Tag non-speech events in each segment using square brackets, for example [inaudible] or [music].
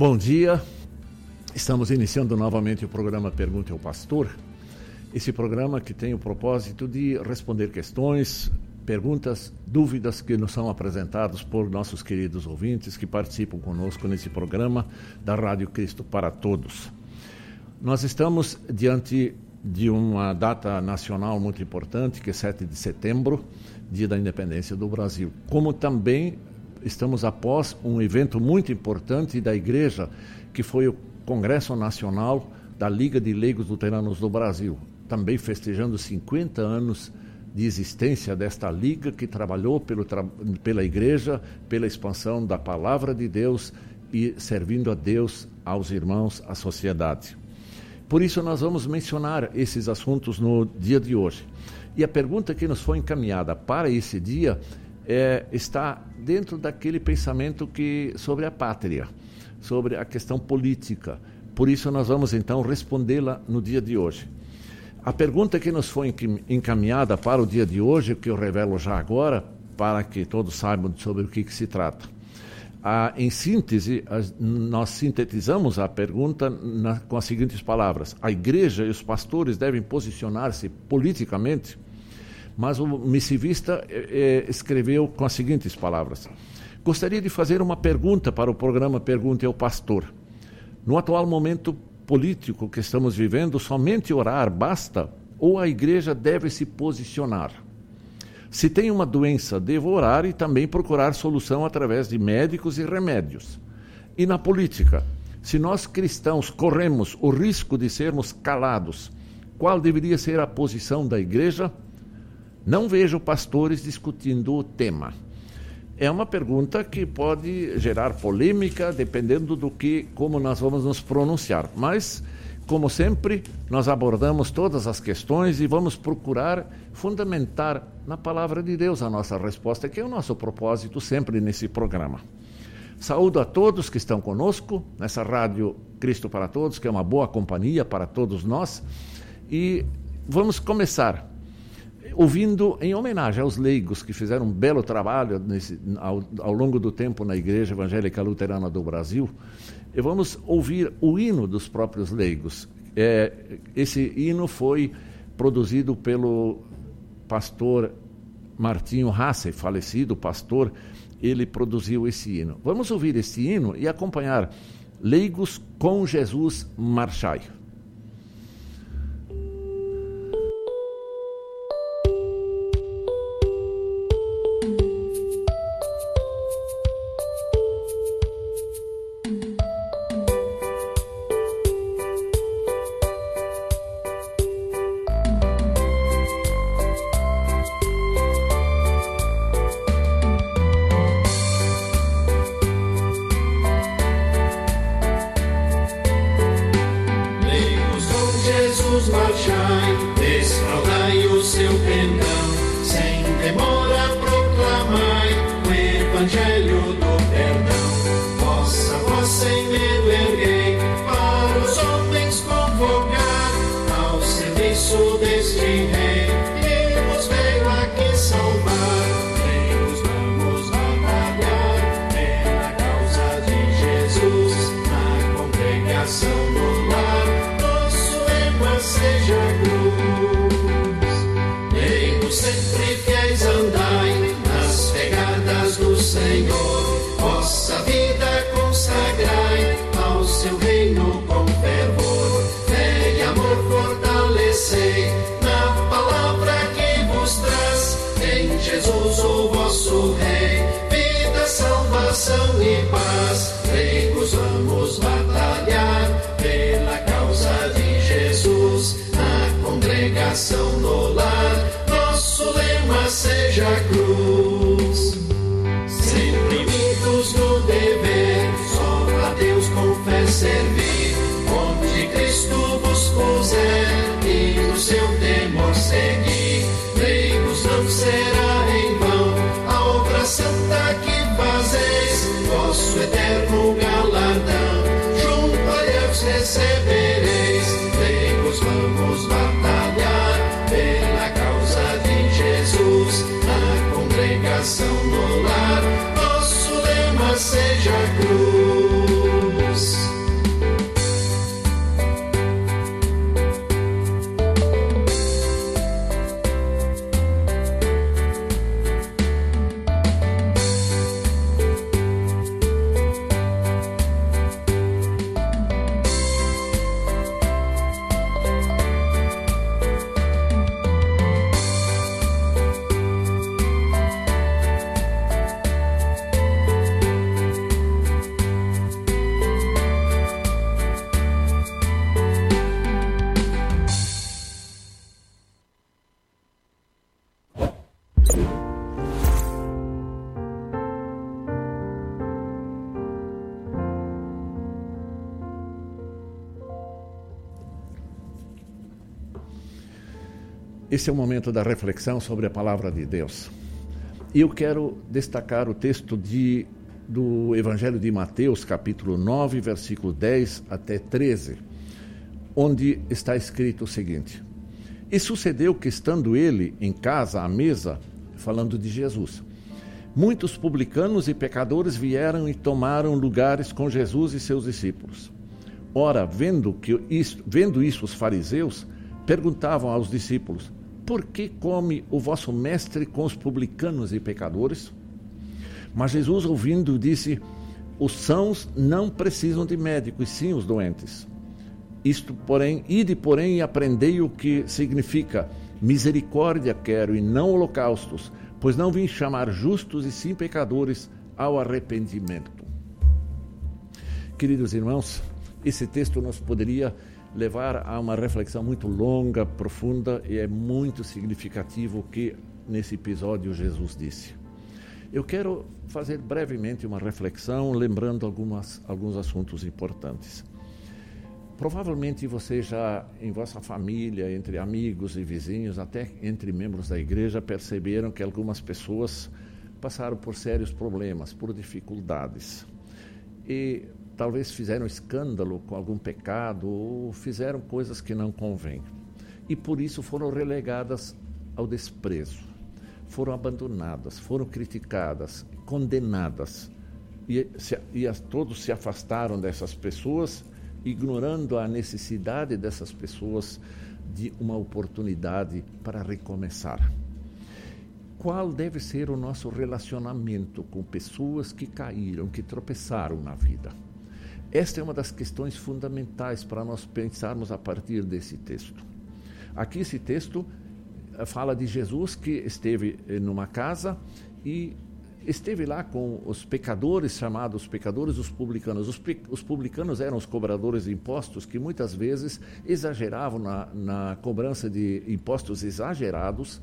Bom dia. Estamos iniciando novamente o programa Pergunte ao Pastor. Esse programa que tem o propósito de responder questões, perguntas, dúvidas que nos são apresentados por nossos queridos ouvintes que participam conosco nesse programa da Rádio Cristo para Todos. Nós estamos diante de uma data nacional muito importante, que é 7 de setembro, dia da independência do Brasil. Como também estamos após um evento muito importante da igreja, que foi o Congresso Nacional da Liga de Leigos Luteranos do Brasil, também festejando 50 anos de existência desta liga que trabalhou pelo, pela igreja, pela expansão da palavra de Deus e servindo a Deus, aos irmãos, à sociedade. Por isso, nós vamos mencionar esses assuntos no dia de hoje. E a pergunta que nos foi encaminhada para esse dia é, está dentro daquele pensamento que sobre a pátria, sobre a questão política. Por isso, nós vamos então respondê-la no dia de hoje. A pergunta que nos foi encaminhada para o dia de hoje, que eu revelo já agora, para que todos saibam sobre o que, que se trata ah, em síntese, nós sintetizamos a pergunta na, com as seguintes palavras: a igreja e os pastores devem posicionar-se politicamente, mas o missivista eh, escreveu com as seguintes palavras: Gostaria de fazer uma pergunta para o programa Pergunte ao Pastor. No atual momento político que estamos vivendo, somente orar basta ou a igreja deve se posicionar? Se tem uma doença, devo orar e também procurar solução através de médicos e remédios. E na política, se nós cristãos corremos o risco de sermos calados, qual deveria ser a posição da igreja? Não vejo pastores discutindo o tema. É uma pergunta que pode gerar polêmica dependendo do que como nós vamos nos pronunciar, mas como sempre, nós abordamos todas as questões e vamos procurar fundamentar na palavra de Deus a nossa resposta, que é o nosso propósito sempre nesse programa. Saúdo a todos que estão conosco nessa rádio Cristo para Todos, que é uma boa companhia para todos nós. E vamos começar ouvindo em homenagem aos leigos que fizeram um belo trabalho nesse, ao, ao longo do tempo na Igreja Evangélica Luterana do Brasil vamos ouvir o hino dos próprios leigos. É, esse hino foi produzido pelo pastor Martinho Hasse, falecido pastor, ele produziu esse hino. Vamos ouvir esse hino e acompanhar Leigos com Jesus Marchai. Esse é o momento da reflexão sobre a palavra de Deus. E eu quero destacar o texto de, do Evangelho de Mateus, capítulo 9, versículo 10 até 13, onde está escrito o seguinte: E sucedeu que, estando ele em casa à mesa, falando de Jesus, muitos publicanos e pecadores vieram e tomaram lugares com Jesus e seus discípulos. Ora, vendo, que isso, vendo isso, os fariseus perguntavam aos discípulos: por que come o vosso mestre com os publicanos e pecadores? Mas Jesus, ouvindo, disse: Os sãos não precisam de médico, e sim os doentes. Isto, porém, ide, porém, e aprendei o que significa misericórdia quero e não holocaustos, pois não vim chamar justos e sim pecadores ao arrependimento. Queridos irmãos, esse texto nos poderia levar a uma reflexão muito longa, profunda e é muito significativo o que nesse episódio Jesus disse. Eu quero fazer brevemente uma reflexão, lembrando algumas, alguns assuntos importantes. Provavelmente você já, em vossa família, entre amigos e vizinhos, até entre membros da igreja, perceberam que algumas pessoas passaram por sérios problemas, por dificuldades. E talvez fizeram escândalo com algum pecado ou fizeram coisas que não convêm. E por isso foram relegadas ao desprezo, foram abandonadas, foram criticadas, condenadas. E, se, e a, todos se afastaram dessas pessoas, ignorando a necessidade dessas pessoas de uma oportunidade para recomeçar. Qual deve ser o nosso relacionamento com pessoas que caíram, que tropeçaram na vida? Esta é uma das questões fundamentais para nós pensarmos a partir desse texto. Aqui, esse texto eh, fala de Jesus que esteve eh, numa casa e esteve lá com os pecadores, chamados pecadores, os publicanos. Os, os, publicanos eram os cobradores de impostos que muitas vezes exageravam na, na cobrança de impostos exagerados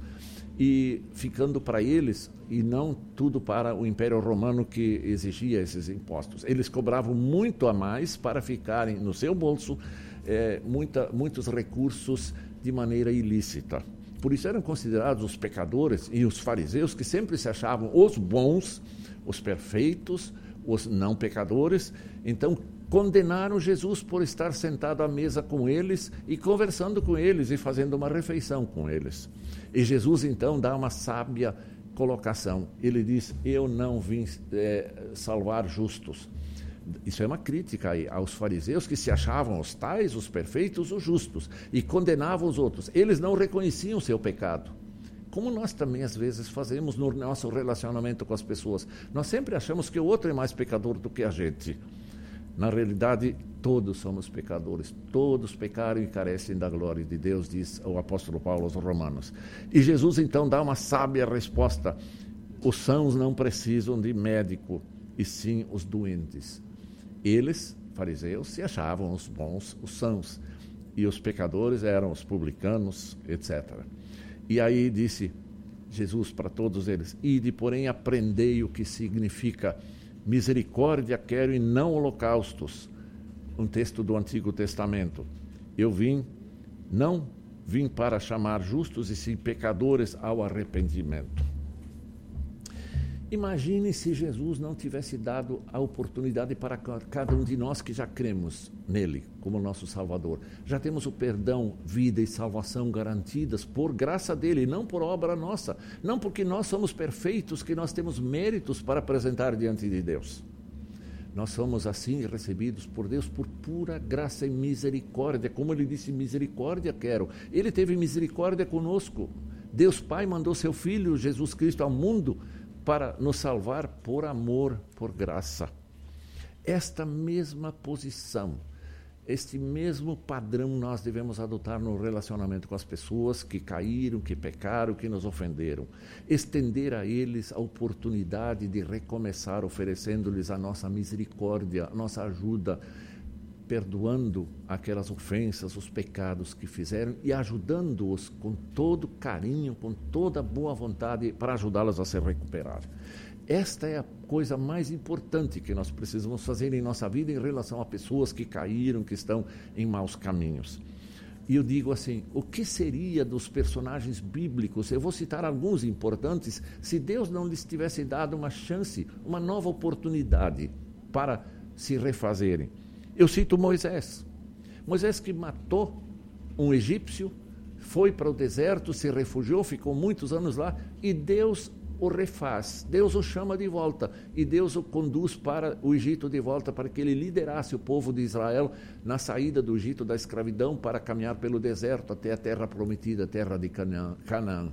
e ficando para eles e não tudo para o Império Romano que exigia esses impostos. Eles cobravam muito a mais para ficarem no seu bolso é, muita, muitos recursos de maneira ilícita. Por isso eram considerados os pecadores e os fariseus que sempre se achavam os bons, os perfeitos, os não pecadores. Então condenaram Jesus por estar sentado à mesa com eles e conversando com eles e fazendo uma refeição com eles. E Jesus então dá uma sábia colocação. Ele diz: Eu não vim é, salvar justos. Isso é uma crítica aos fariseus que se achavam os tais, os perfeitos, os justos, e condenavam os outros. Eles não reconheciam seu pecado. Como nós também às vezes fazemos no nosso relacionamento com as pessoas. Nós sempre achamos que o outro é mais pecador do que a gente. Na realidade, todos somos pecadores, todos pecaram e carecem da glória de Deus, diz o apóstolo Paulo aos Romanos. E Jesus então dá uma sábia resposta: os sãos não precisam de médico, e sim os doentes. Eles, fariseus, se achavam os bons, os sãos, e os pecadores eram os publicanos, etc. E aí disse Jesus para todos eles: Ide, porém, aprendei o que significa Misericórdia quero e não holocaustos. Um texto do Antigo Testamento. Eu vim, não vim para chamar justos e sim pecadores ao arrependimento. Imagine se Jesus não tivesse dado a oportunidade para cada um de nós que já cremos nele como nosso Salvador. Já temos o perdão, vida e salvação garantidas por graça dele, não por obra nossa. Não porque nós somos perfeitos, que nós temos méritos para apresentar diante de Deus. Nós somos assim recebidos por Deus por pura graça e misericórdia. Como ele disse, misericórdia quero. Ele teve misericórdia conosco. Deus Pai mandou seu Filho, Jesus Cristo, ao mundo para nos salvar por amor, por graça. Esta mesma posição, este mesmo padrão nós devemos adotar no relacionamento com as pessoas que caíram, que pecaram, que nos ofenderam. Estender a eles a oportunidade de recomeçar, oferecendo-lhes a nossa misericórdia, a nossa ajuda, perdoando aquelas ofensas, os pecados que fizeram e ajudando-os com todo carinho, com toda boa vontade para ajudá-los a se recuperar. Esta é a coisa mais importante que nós precisamos fazer em nossa vida em relação a pessoas que caíram, que estão em maus caminhos. E eu digo assim: o que seria dos personagens bíblicos? Eu vou citar alguns importantes, se Deus não lhes tivesse dado uma chance, uma nova oportunidade para se refazerem. Eu cito Moisés. Moisés que matou um egípcio, foi para o deserto, se refugiou, ficou muitos anos lá e Deus o refaz, Deus o chama de volta e Deus o conduz para o Egito de volta para que ele liderasse o povo de Israel na saída do Egito da escravidão para caminhar pelo deserto até a terra prometida, a terra de Canaã.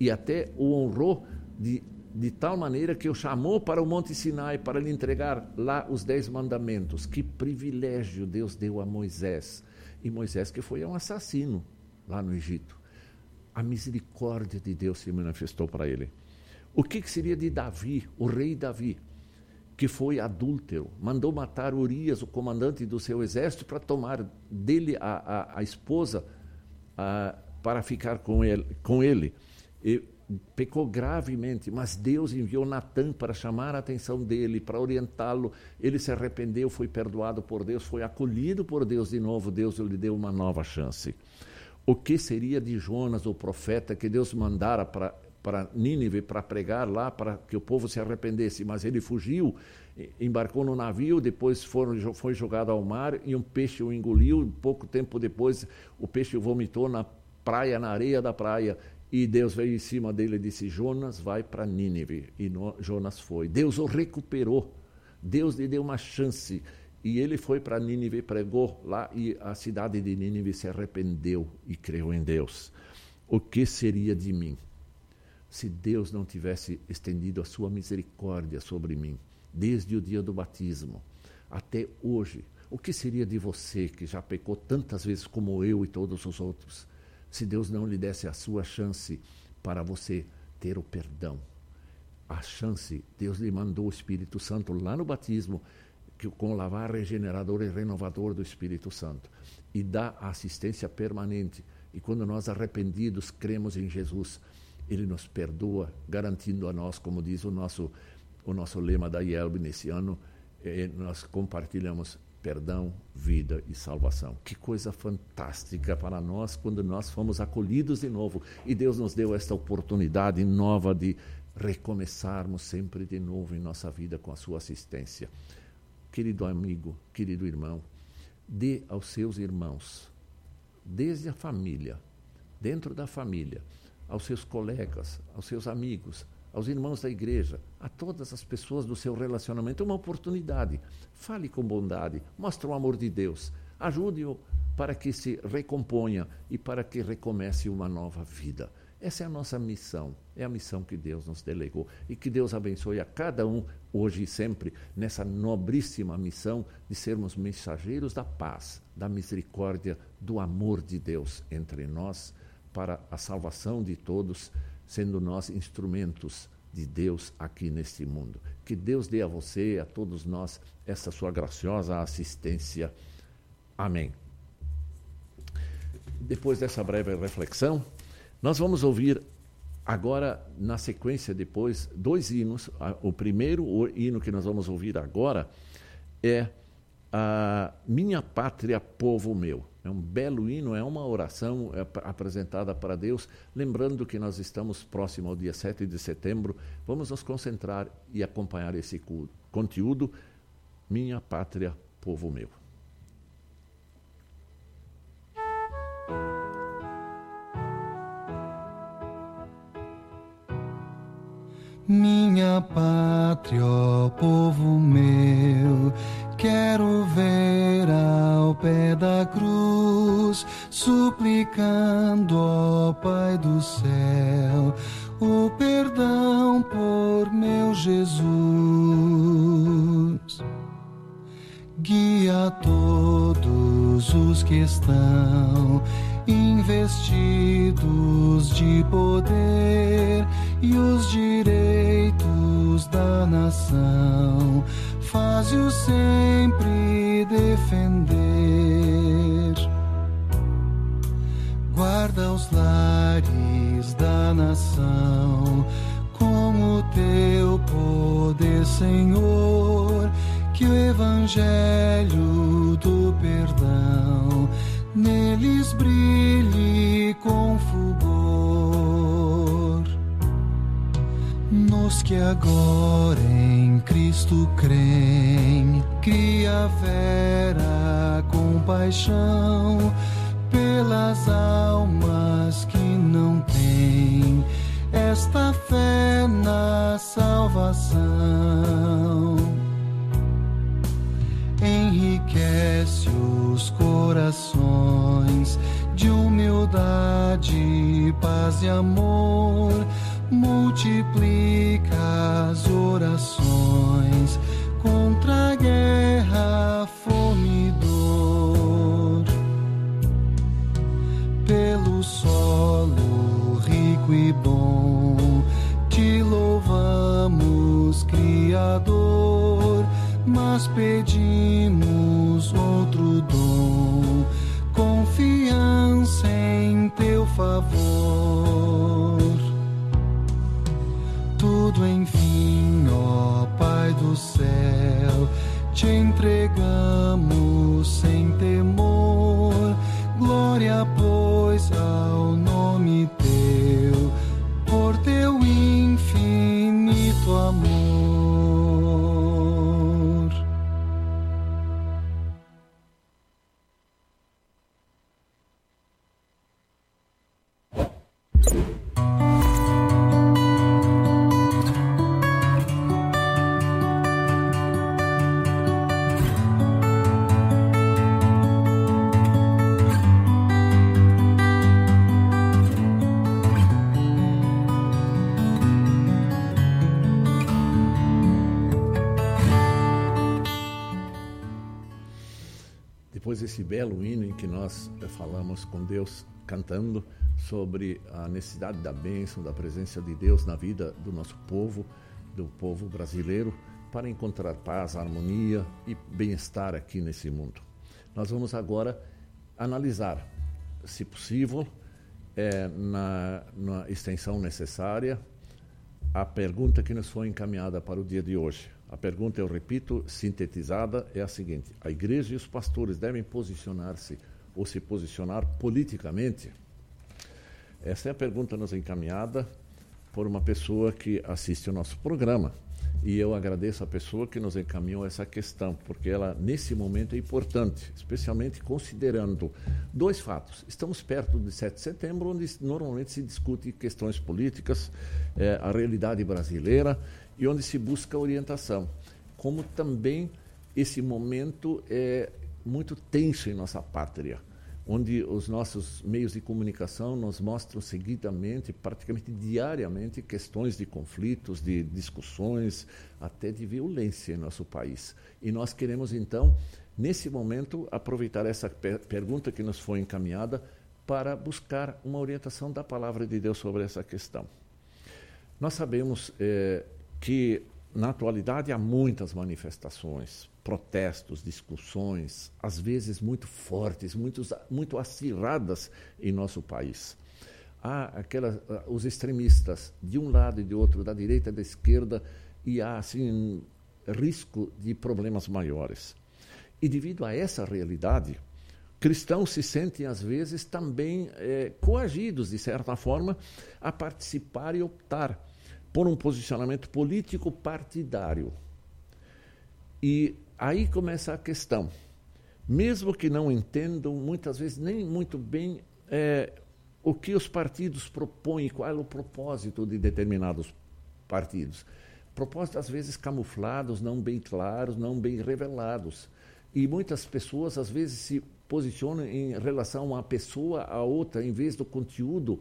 E até o honrou de, de tal maneira que o chamou para o Monte Sinai para lhe entregar lá os dez mandamentos. Que privilégio Deus deu a Moisés. E Moisés que foi um assassino lá no Egito. A misericórdia de Deus se manifestou para ele. O que, que seria de Davi, o rei Davi, que foi adúltero, mandou matar Urias, o comandante do seu exército, para tomar dele a, a, a esposa a, para ficar com ele. Com ele. E pecou gravemente, mas Deus enviou Natan para chamar a atenção dele, para orientá-lo. Ele se arrependeu, foi perdoado por Deus, foi acolhido por Deus de novo. Deus lhe deu uma nova chance. O que seria de Jonas, o profeta, que Deus mandara para para Nínive para pregar lá, para que o povo se arrependesse, mas ele fugiu, embarcou no navio, depois foram, foi jogado ao mar e um peixe o engoliu. Pouco tempo depois, o peixe vomitou na praia, na areia da praia. E Deus veio em cima dele e disse: Jonas, vai para Nínive. E no, Jonas foi. Deus o recuperou. Deus lhe deu uma chance. E ele foi para Nínive, pregou lá, e a cidade de Nínive se arrependeu e creu em Deus. O que seria de mim? Se Deus não tivesse estendido a sua misericórdia sobre mim, desde o dia do batismo até hoje, o que seria de você que já pecou tantas vezes como eu e todos os outros, se Deus não lhe desse a sua chance para você ter o perdão? A chance, Deus lhe mandou o Espírito Santo lá no batismo, que, com o lavar regenerador e renovador do Espírito Santo, e dá assistência permanente. E quando nós arrependidos cremos em Jesus, ele nos perdoa, garantindo a nós, como diz o nosso, o nosso lema da IELB nesse ano, eh, nós compartilhamos perdão, vida e salvação. Que coisa fantástica para nós quando nós fomos acolhidos de novo e Deus nos deu esta oportunidade nova de recomeçarmos sempre de novo em nossa vida com a sua assistência. Querido amigo, querido irmão, dê aos seus irmãos, desde a família, dentro da família, aos seus colegas, aos seus amigos, aos irmãos da igreja, a todas as pessoas do seu relacionamento, uma oportunidade. Fale com bondade, mostre o amor de Deus, ajude-o para que se recomponha e para que recomece uma nova vida. Essa é a nossa missão, é a missão que Deus nos delegou. E que Deus abençoe a cada um, hoje e sempre, nessa nobríssima missão de sermos mensageiros da paz, da misericórdia, do amor de Deus entre nós para a salvação de todos, sendo nós instrumentos de Deus aqui neste mundo. Que Deus dê a você a todos nós essa sua graciosa assistência. Amém. Depois dessa breve reflexão, nós vamos ouvir agora, na sequência, depois, dois hinos. O primeiro hino que nós vamos ouvir agora é a Minha Pátria, Povo Meu. É um belo hino, é uma oração é, apresentada para Deus, lembrando que nós estamos próximo ao dia 7 de setembro. Vamos nos concentrar e acompanhar esse conteúdo. Minha pátria, povo meu. Minha pátria, povo meu Quero ver ao pé da cruz, suplicando, ó Pai do céu, o perdão por meu Jesus. Guia todos os que estão investidos de poder e os direitos da nação faz-o sempre defender. Guarda os lares da nação com o teu poder, Senhor, que o evangelho do perdão neles brilhe que agora em Cristo creem, cria vera compaixão pelas almas que não têm esta fé na salvação. Enriquece os corações de humildade, paz e amor, multiplica as orações contra a guerra, fome e dor. Pelo solo rico e bom, te louvamos, Criador, mas pedimos outro dom, confiança em teu favor. Céu, te entregamos sem temor. Glória, pois, Desse belo hino em que nós eh, falamos com Deus, cantando sobre a necessidade da bênção, da presença de Deus na vida do nosso povo, do povo brasileiro, para encontrar paz, harmonia e bem-estar aqui nesse mundo. Nós vamos agora analisar, se possível, eh, na, na extensão necessária, a pergunta que nos foi encaminhada para o dia de hoje. A pergunta, eu repito, sintetizada, é a seguinte: a igreja e os pastores devem posicionar-se ou se posicionar politicamente? Essa é a pergunta nos encaminhada por uma pessoa que assiste o nosso programa. E eu agradeço a pessoa que nos encaminhou essa questão, porque ela, nesse momento, é importante, especialmente considerando dois fatos. Estamos perto de 7 de setembro, onde normalmente se discute questões políticas, eh, a realidade brasileira e onde se busca orientação. Como também esse momento é muito tenso em nossa pátria, onde os nossos meios de comunicação nos mostram seguidamente, praticamente diariamente, questões de conflitos, de discussões, até de violência em nosso país. E nós queremos, então, nesse momento, aproveitar essa per pergunta que nos foi encaminhada para buscar uma orientação da palavra de Deus sobre essa questão. Nós sabemos eh, que na atualidade há muitas manifestações, protestos, discussões, às vezes muito fortes, muito, muito acirradas em nosso país. Há aquelas, os extremistas de um lado e de outro, da direita e da esquerda, e há assim risco de problemas maiores. E devido a essa realidade, cristãos se sentem às vezes também eh, coagidos, de certa forma, a participar e optar por um posicionamento político partidário. E aí começa a questão. Mesmo que não entendam, muitas vezes, nem muito bem é, o que os partidos propõem, qual é o propósito de determinados partidos. Propósitos, às vezes, camuflados, não bem claros, não bem revelados. E muitas pessoas, às vezes, se posicionam em relação a uma pessoa a outra, em vez do conteúdo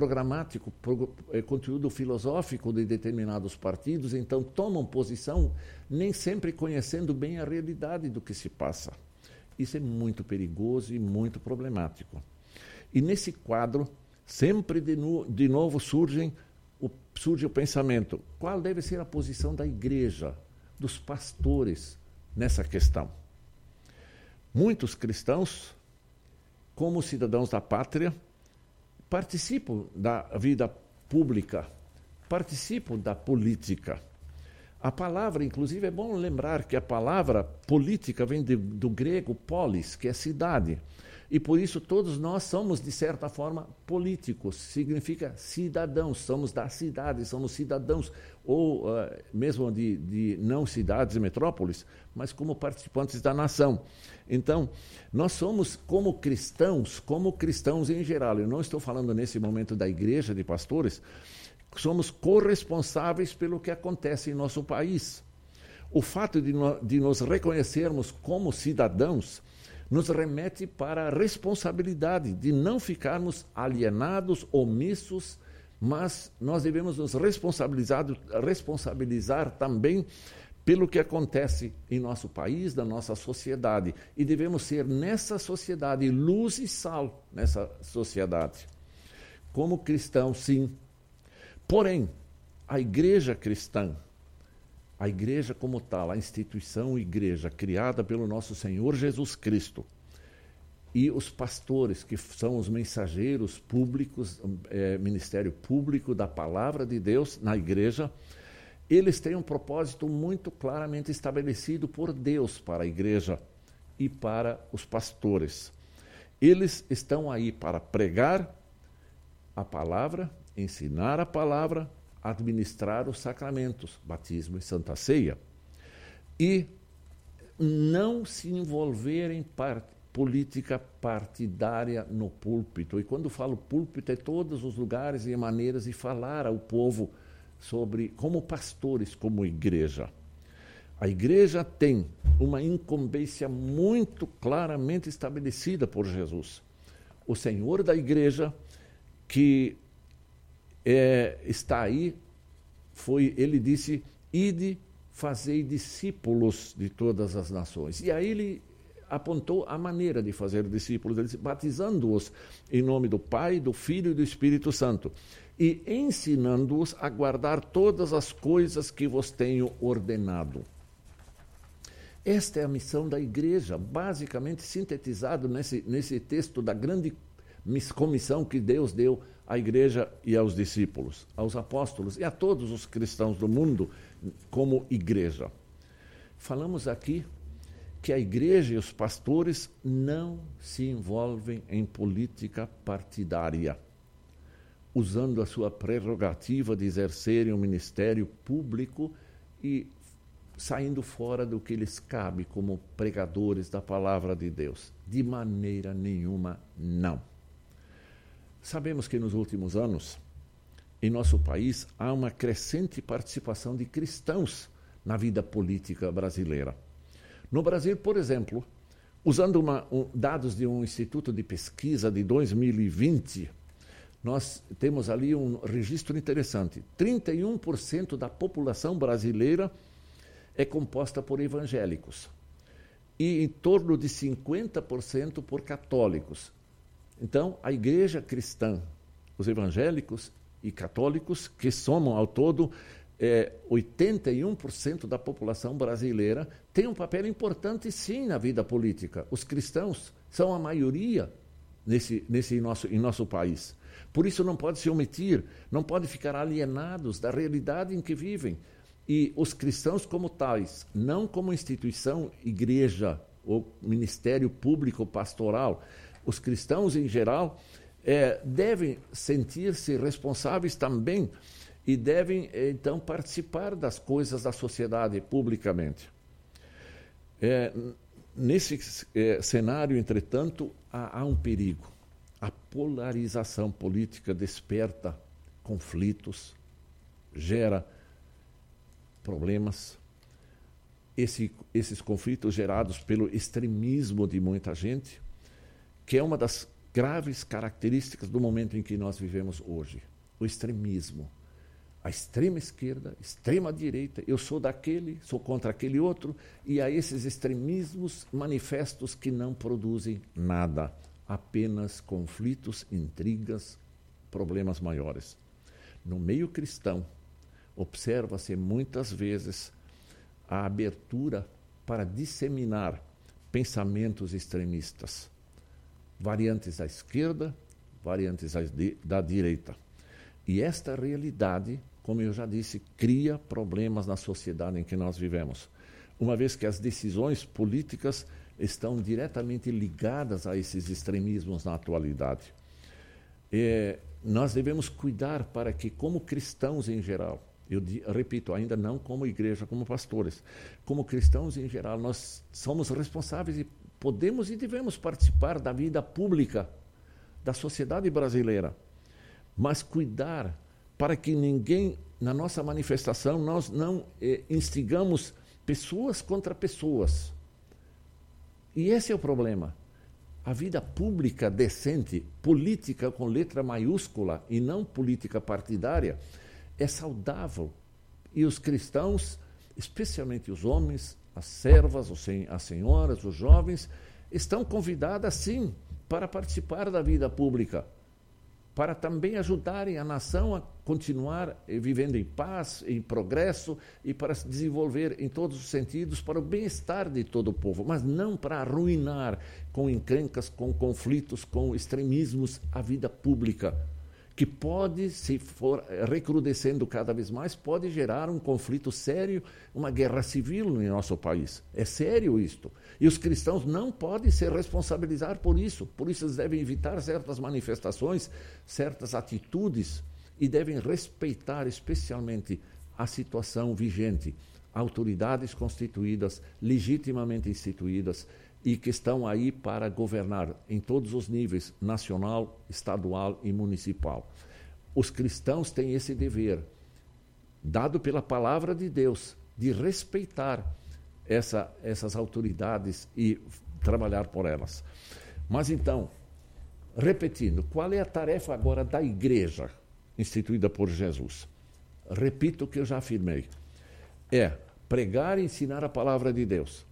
programático, pro, é, conteúdo filosófico de determinados partidos, então tomam posição nem sempre conhecendo bem a realidade do que se passa. Isso é muito perigoso e muito problemático. E nesse quadro, sempre de, de novo surgem o, surge o pensamento: qual deve ser a posição da igreja, dos pastores nessa questão? Muitos cristãos, como cidadãos da pátria, participam da vida pública, participam da política. A palavra, inclusive, é bom lembrar que a palavra política vem de, do grego polis, que é cidade. E por isso todos nós somos, de certa forma, políticos. Significa cidadãos, somos da cidade, somos cidadãos, ou uh, mesmo de, de não cidades e metrópoles, mas como participantes da nação. Então, nós somos, como cristãos, como cristãos em geral, eu não estou falando nesse momento da igreja de pastores, somos corresponsáveis pelo que acontece em nosso país. O fato de, no, de nos reconhecermos como cidadãos nos remete para a responsabilidade de não ficarmos alienados, omissos, mas nós devemos nos responsabilizar, responsabilizar também pelo que acontece em nosso país, na nossa sociedade. E devemos ser nessa sociedade luz e sal nessa sociedade. Como cristão, sim. Porém, a igreja cristã, a igreja como tal, a instituição igreja criada pelo nosso Senhor Jesus Cristo, e os pastores, que são os mensageiros públicos, é, ministério público da palavra de Deus na igreja, eles têm um propósito muito claramente estabelecido por Deus para a igreja e para os pastores. Eles estão aí para pregar a palavra, ensinar a palavra, administrar os sacramentos, batismo e santa ceia, e não se envolver em política partidária no púlpito. E quando falo púlpito, é todos os lugares e maneiras de falar ao povo sobre, como pastores, como igreja. A igreja tem uma incumbência muito claramente estabelecida por Jesus. O Senhor da igreja, que é, está aí, foi, ele disse: ide, fazei discípulos de todas as nações. E aí ele apontou a maneira de fazer discípulos, ele batizando-os em nome do Pai, do Filho e do Espírito Santo, e ensinando-os a guardar todas as coisas que vos tenho ordenado. Esta é a missão da igreja, basicamente sintetizado nesse, nesse texto da grande comissão que Deus deu à igreja e aos discípulos, aos apóstolos e a todos os cristãos do mundo como igreja. Falamos aqui que a igreja e os pastores não se envolvem em política partidária, usando a sua prerrogativa de exercerem um ministério público e saindo fora do que lhes cabe como pregadores da palavra de Deus. De maneira nenhuma, não. Sabemos que nos últimos anos, em nosso país, há uma crescente participação de cristãos na vida política brasileira. No Brasil, por exemplo, usando uma, um, dados de um instituto de pesquisa de 2020, nós temos ali um registro interessante. 31% da população brasileira é composta por evangélicos e em torno de 50% por católicos. Então, a igreja cristã, os evangélicos e católicos, que somam ao todo é, 81% da população brasileira, tem um papel importante sim na vida política. Os cristãos são a maioria nesse, nesse nosso, em nosso país. Por isso não pode se omitir, não pode ficar alienados da realidade em que vivem. E os cristãos como tais, não como instituição, igreja ou ministério público pastoral, os cristãos em geral é, devem sentir-se responsáveis também e devem então participar das coisas da sociedade publicamente. É, nesse é, cenário, entretanto, há, há um perigo. A polarização política desperta conflitos, gera problemas. Esse, esses conflitos gerados pelo extremismo de muita gente que é uma das graves características do momento em que nós vivemos hoje: o extremismo. A extrema esquerda, extrema direita, eu sou daquele, sou contra aquele outro, e há esses extremismos manifestos que não produzem nada, apenas conflitos, intrigas, problemas maiores. No meio cristão, observa-se muitas vezes a abertura para disseminar pensamentos extremistas variantes à esquerda, variantes da direita. E esta realidade, como eu já disse, cria problemas na sociedade em que nós vivemos. uma vez que as decisões políticas estão diretamente ligadas a esses extremismos na atualidade. É, nós devemos cuidar para que, como cristãos em geral, eu repito, ainda não como igreja, como pastores, como cristãos em geral, nós somos responsáveis e podemos e devemos participar da vida pública da sociedade brasileira, mas cuidar para que ninguém, na nossa manifestação, nós não eh, instigamos pessoas contra pessoas. E esse é o problema. A vida pública decente, política com letra maiúscula e não política partidária, é saudável. E os cristãos, especialmente os homens, as servas, as senhoras, os jovens, estão convidadas sim para participar da vida pública para também ajudarem a nação a continuar eh, vivendo em paz, em progresso e para se desenvolver em todos os sentidos para o bem-estar de todo o povo, mas não para arruinar com encrencas, com conflitos, com extremismos a vida pública que pode, se for recrudescendo cada vez mais, pode gerar um conflito sério, uma guerra civil no nosso país. É sério isto. E os cristãos não podem se responsabilizar por isso. Por isso eles devem evitar certas manifestações, certas atitudes e devem respeitar especialmente a situação vigente, autoridades constituídas, legitimamente instituídas e que estão aí para governar em todos os níveis, nacional, estadual e municipal. Os cristãos têm esse dever, dado pela palavra de Deus, de respeitar essa, essas autoridades e trabalhar por elas. Mas então, repetindo, qual é a tarefa agora da igreja instituída por Jesus? Repito o que eu já afirmei: é pregar e ensinar a palavra de Deus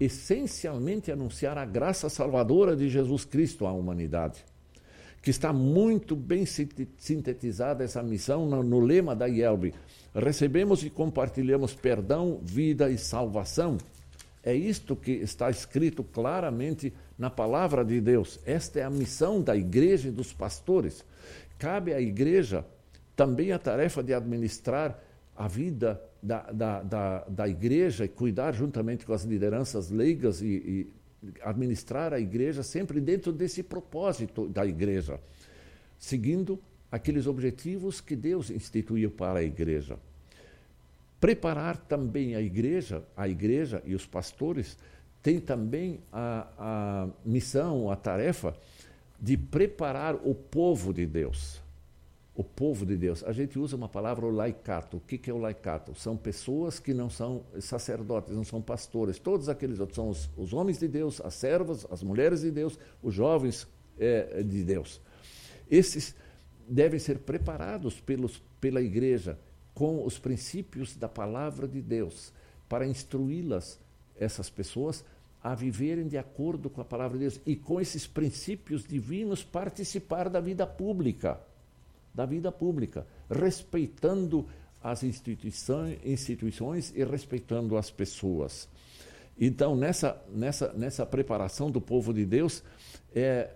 essencialmente anunciar a graça salvadora de Jesus Cristo à humanidade, que está muito bem sintetizada essa missão no, no lema da IELB: recebemos e compartilhamos perdão, vida e salvação. É isto que está escrito claramente na palavra de Deus. Esta é a missão da igreja e dos pastores. Cabe à igreja também a tarefa de administrar a vida da, da, da, da igreja e cuidar juntamente com as lideranças leigas e, e administrar a igreja sempre dentro desse propósito da igreja, seguindo aqueles objetivos que Deus instituiu para a igreja. Preparar também a igreja, a igreja e os pastores têm também a, a missão, a tarefa de preparar o povo de Deus o povo de Deus. A gente usa uma palavra o laicato. O que, é o laicato? São pessoas que não são sacerdotes, não são pastores. Todos aqueles outros são os, os homens de Deus, as servas, as mulheres de Deus, os jovens é, de Deus. Esses devem ser preparados pelos, pela igreja com os princípios da palavra de Deus para instruí-las, essas pessoas, a viverem de acordo com a palavra de Deus e com esses princípios divinos participar da vida pública da vida pública, respeitando as instituições, instituições e respeitando as pessoas. Então, nessa, nessa, nessa preparação do povo de Deus, é,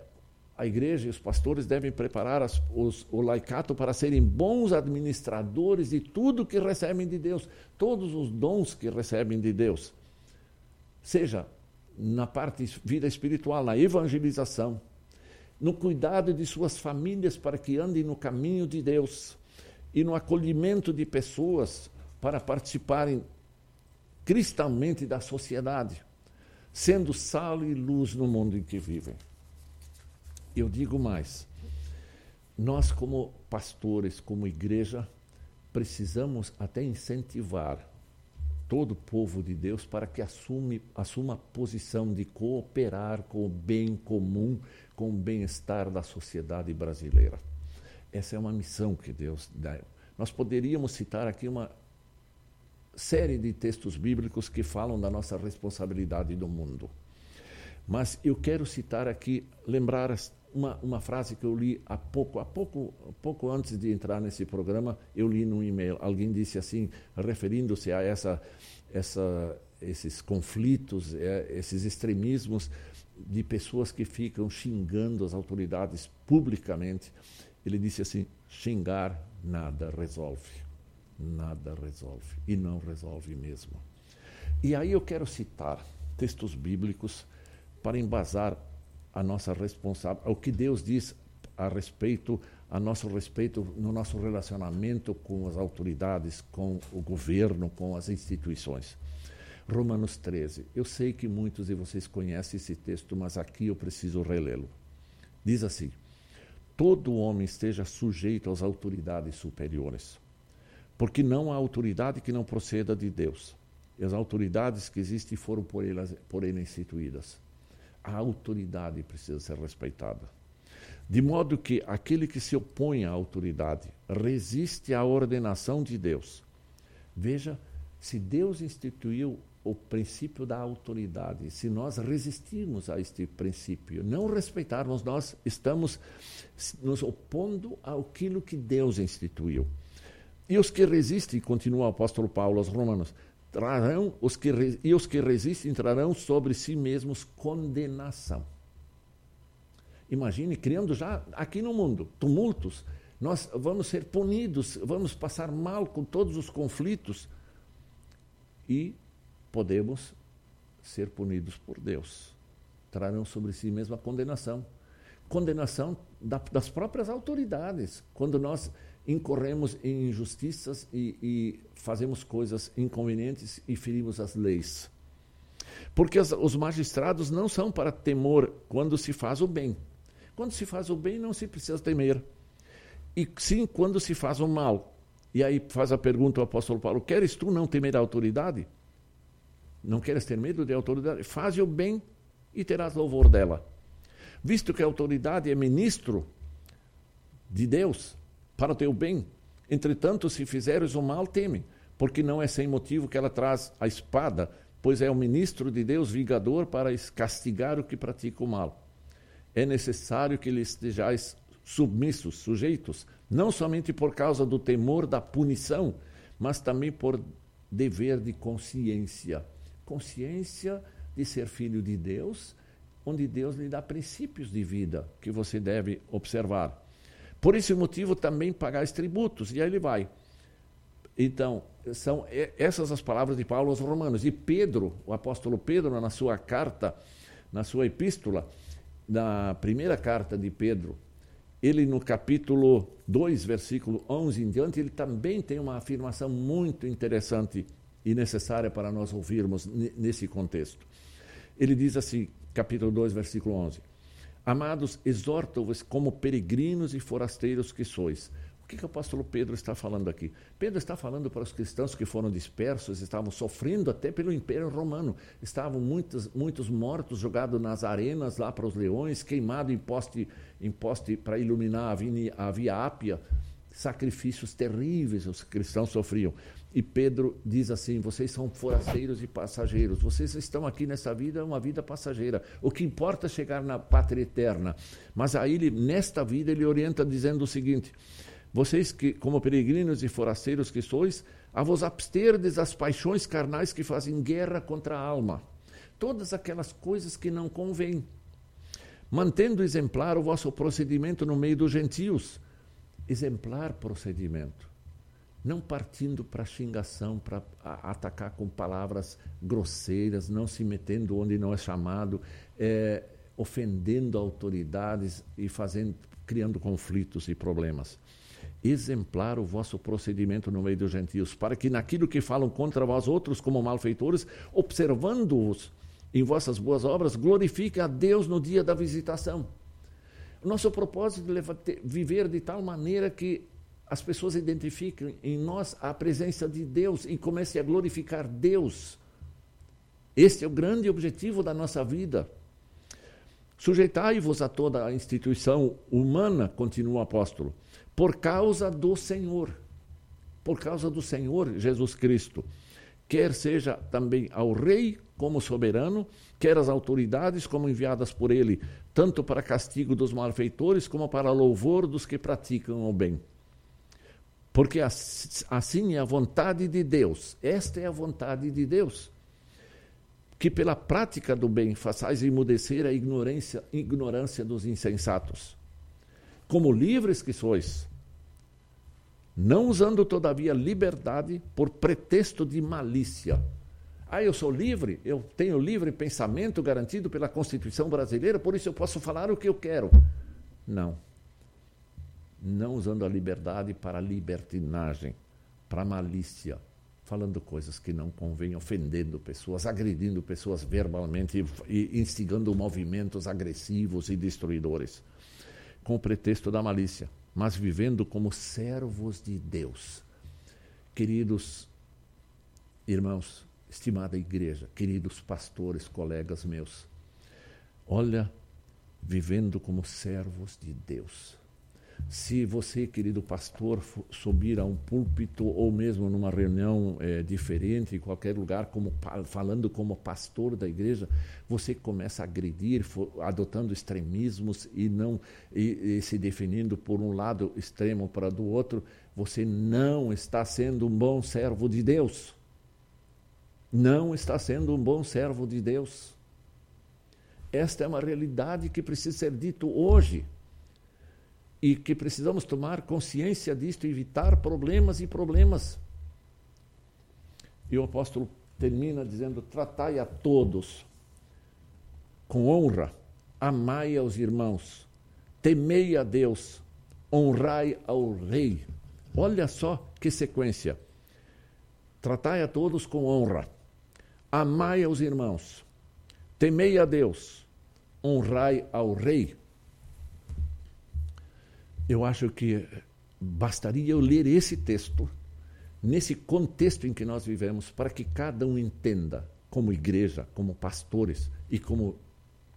a igreja e os pastores devem preparar as, os, o laicato para serem bons administradores de tudo que recebem de Deus, todos os dons que recebem de Deus. Seja na parte vida espiritual, na evangelização, no cuidado de suas famílias para que andem no caminho de Deus e no acolhimento de pessoas para participarem cristalmente da sociedade, sendo sal e luz no mundo em que vivem. Eu digo mais: nós, como pastores, como igreja, precisamos até incentivar todo o povo de Deus para que assume, assuma a posição de cooperar com o bem comum, com o bem-estar da sociedade brasileira. Essa é uma missão que Deus dá. Nós poderíamos citar aqui uma série de textos bíblicos que falam da nossa responsabilidade do mundo. Mas eu quero citar aqui, lembrar uma, uma frase que eu li há pouco, há pouco, pouco antes de entrar nesse programa, eu li num e-mail. Alguém disse assim, referindo-se a essa, essa, esses conflitos, é, esses extremismos de pessoas que ficam xingando as autoridades publicamente. Ele disse assim: xingar nada resolve. Nada resolve. E não resolve mesmo. E aí eu quero citar textos bíblicos para embasar a nossa responsabilidade, o que Deus diz a respeito, a nosso respeito no nosso relacionamento com as autoridades, com o governo, com as instituições. Romanos 13. Eu sei que muitos de vocês conhecem esse texto, mas aqui eu preciso relê-lo. Diz assim: Todo homem esteja sujeito às autoridades superiores, porque não há autoridade que não proceda de Deus. E as autoridades que existem foram por ele, por ele instituídas. A autoridade precisa ser respeitada. De modo que aquele que se opõe à autoridade resiste à ordenação de Deus. Veja, se Deus instituiu o princípio da autoridade, se nós resistirmos a este princípio, não respeitarmos, nós estamos nos opondo àquilo que Deus instituiu. E os que resistem, continua o apóstolo Paulo aos Romanos, trarão os que e os que resistem trarão sobre si mesmos condenação. Imagine criando já aqui no mundo tumultos, nós vamos ser punidos, vamos passar mal com todos os conflitos e podemos ser punidos por Deus. Trarão sobre si mesmo a condenação. Condenação da, das próprias autoridades. Quando nós incorremos em injustiças e, e fazemos coisas inconvenientes e ferimos as leis. Porque as, os magistrados não são para temor quando se faz o bem. Quando se faz o bem, não se precisa temer. E sim quando se faz o mal. E aí faz a pergunta o apóstolo Paulo: Queres tu não temer a autoridade? Não queres ter medo de autoridade? Faz o bem e terás louvor dela. Visto que a autoridade é ministro de Deus para o teu bem, entretanto, se fizeres o mal, teme, porque não é sem motivo que ela traz a espada, pois é o ministro de Deus vingador para castigar o que pratica o mal. É necessário que lhe estejais submissos, sujeitos, não somente por causa do temor da punição, mas também por dever de consciência consciência de ser filho de Deus, onde Deus lhe dá princípios de vida que você deve observar. Por esse motivo também pagais tributos. E aí ele vai. Então, são essas as palavras de Paulo aos Romanos. E Pedro, o apóstolo Pedro, na sua carta, na sua epístola, na primeira carta de Pedro, ele no capítulo 2, versículo 11 em diante, ele também tem uma afirmação muito interessante e necessária para nós ouvirmos nesse contexto. Ele diz assim, capítulo 2, versículo 11: Amados, exorto-vos como peregrinos e forasteiros que sois. O que, que o apóstolo Pedro está falando aqui? Pedro está falando para os cristãos que foram dispersos, estavam sofrendo até pelo Império Romano. Estavam muitos, muitos mortos jogados nas arenas lá para os leões, queimado em poste, em poste para iluminar a via, a via Ápia. Sacrifícios terríveis os cristãos sofriam. E Pedro diz assim: vocês são forasteiros e passageiros. Vocês estão aqui nessa vida, uma vida passageira. O que importa é chegar na pátria eterna. Mas aí, ele, nesta vida, ele orienta dizendo o seguinte: vocês que, como peregrinos e forasteiros que sois, a vos absterdes das paixões carnais que fazem guerra contra a alma. Todas aquelas coisas que não convêm. Mantendo exemplar o vosso procedimento no meio dos gentios. Exemplar procedimento não partindo para xingação, para atacar com palavras grosseiras, não se metendo onde não é chamado, é, ofendendo autoridades e fazendo, criando conflitos e problemas. Exemplar o vosso procedimento no meio dos gentios, para que naquilo que falam contra vós outros como malfeitores, observando-os em vossas boas obras, glorifique a Deus no dia da visitação. Nosso propósito é viver de tal maneira que as pessoas identificam em nós a presença de Deus e comecem a glorificar Deus. Este é o grande objetivo da nossa vida. Sujeitai-vos a toda a instituição humana, continua o apóstolo, por causa do Senhor. Por causa do Senhor Jesus Cristo. Quer seja também ao Rei como soberano, quer as autoridades como enviadas por ele, tanto para castigo dos malfeitores como para louvor dos que praticam o bem. Porque assim é a vontade de Deus. Esta é a vontade de Deus. Que pela prática do bem façais emudecer a ignorância, ignorância dos insensatos. Como livres que sois, não usando todavia liberdade por pretexto de malícia. Ah, eu sou livre, eu tenho livre pensamento garantido pela Constituição brasileira, por isso eu posso falar o que eu quero. Não. Não usando a liberdade para libertinagem, para malícia, falando coisas que não convêm, ofendendo pessoas, agredindo pessoas verbalmente e instigando movimentos agressivos e destruidores, com o pretexto da malícia, mas vivendo como servos de Deus. Queridos irmãos, estimada igreja, queridos pastores, colegas meus, olha, vivendo como servos de Deus. Se você, querido pastor, subir a um púlpito ou mesmo numa reunião é, diferente, em qualquer lugar, como, falando como pastor da igreja, você começa a agredir, adotando extremismos e não e, e se definindo por um lado extremo para do outro, você não está sendo um bom servo de Deus não está sendo um bom servo de Deus. Esta é uma realidade que precisa ser dito hoje e que precisamos tomar consciência disto, evitar problemas e problemas. E o apóstolo termina dizendo: tratai a todos com honra, amai aos irmãos, temei a Deus, honrai ao rei. Olha só que sequência. Tratai a todos com honra. Amai aos irmãos, temei a Deus, honrai ao rei. Eu acho que bastaria eu ler esse texto, nesse contexto em que nós vivemos, para que cada um entenda, como igreja, como pastores e como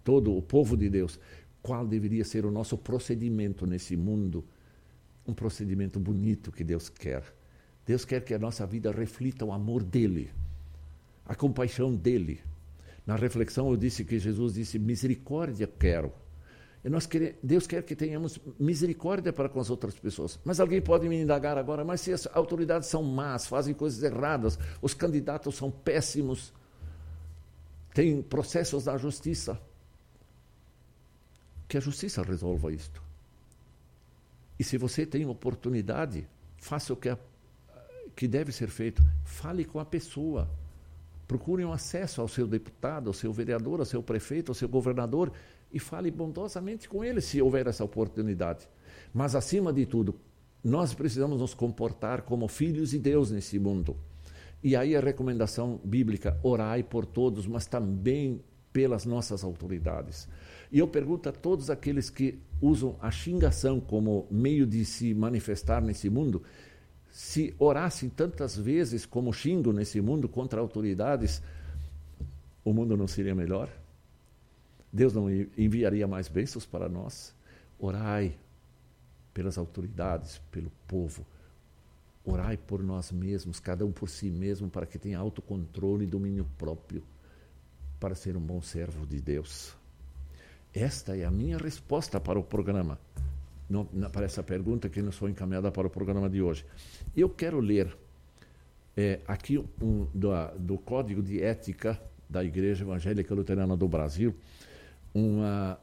todo o povo de Deus, qual deveria ser o nosso procedimento nesse mundo. Um procedimento bonito que Deus quer. Deus quer que a nossa vida reflita o amor dele a compaixão dele. Na reflexão eu disse que Jesus disse: misericórdia quero. Nós queremos, Deus quer que tenhamos misericórdia para com as outras pessoas. Mas alguém pode me indagar agora, mas se as autoridades são más, fazem coisas erradas, os candidatos são péssimos, tem processos da justiça. Que a justiça resolva isto. E se você tem oportunidade, faça o que, a, que deve ser feito. Fale com a pessoa. Procure um acesso ao seu deputado, ao seu vereador, ao seu prefeito, ao seu governador e fale bondosamente com ele se houver essa oportunidade. Mas, acima de tudo, nós precisamos nos comportar como filhos de Deus nesse mundo. E aí a recomendação bíblica: orai por todos, mas também pelas nossas autoridades. E eu pergunto a todos aqueles que usam a xingação como meio de se manifestar nesse mundo, se orassem tantas vezes como xingo nesse mundo contra autoridades, o mundo não seria melhor? Deus não enviaria mais bênçãos para nós? Orai pelas autoridades, pelo povo. Orai por nós mesmos, cada um por si mesmo, para que tenha autocontrole e domínio próprio, para ser um bom servo de Deus. Esta é a minha resposta para o programa para essa pergunta que nos foi encaminhada para o programa de hoje. Eu quero ler é, aqui um, do, do Código de Ética da Igreja Evangélica Luterana do Brasil, uma,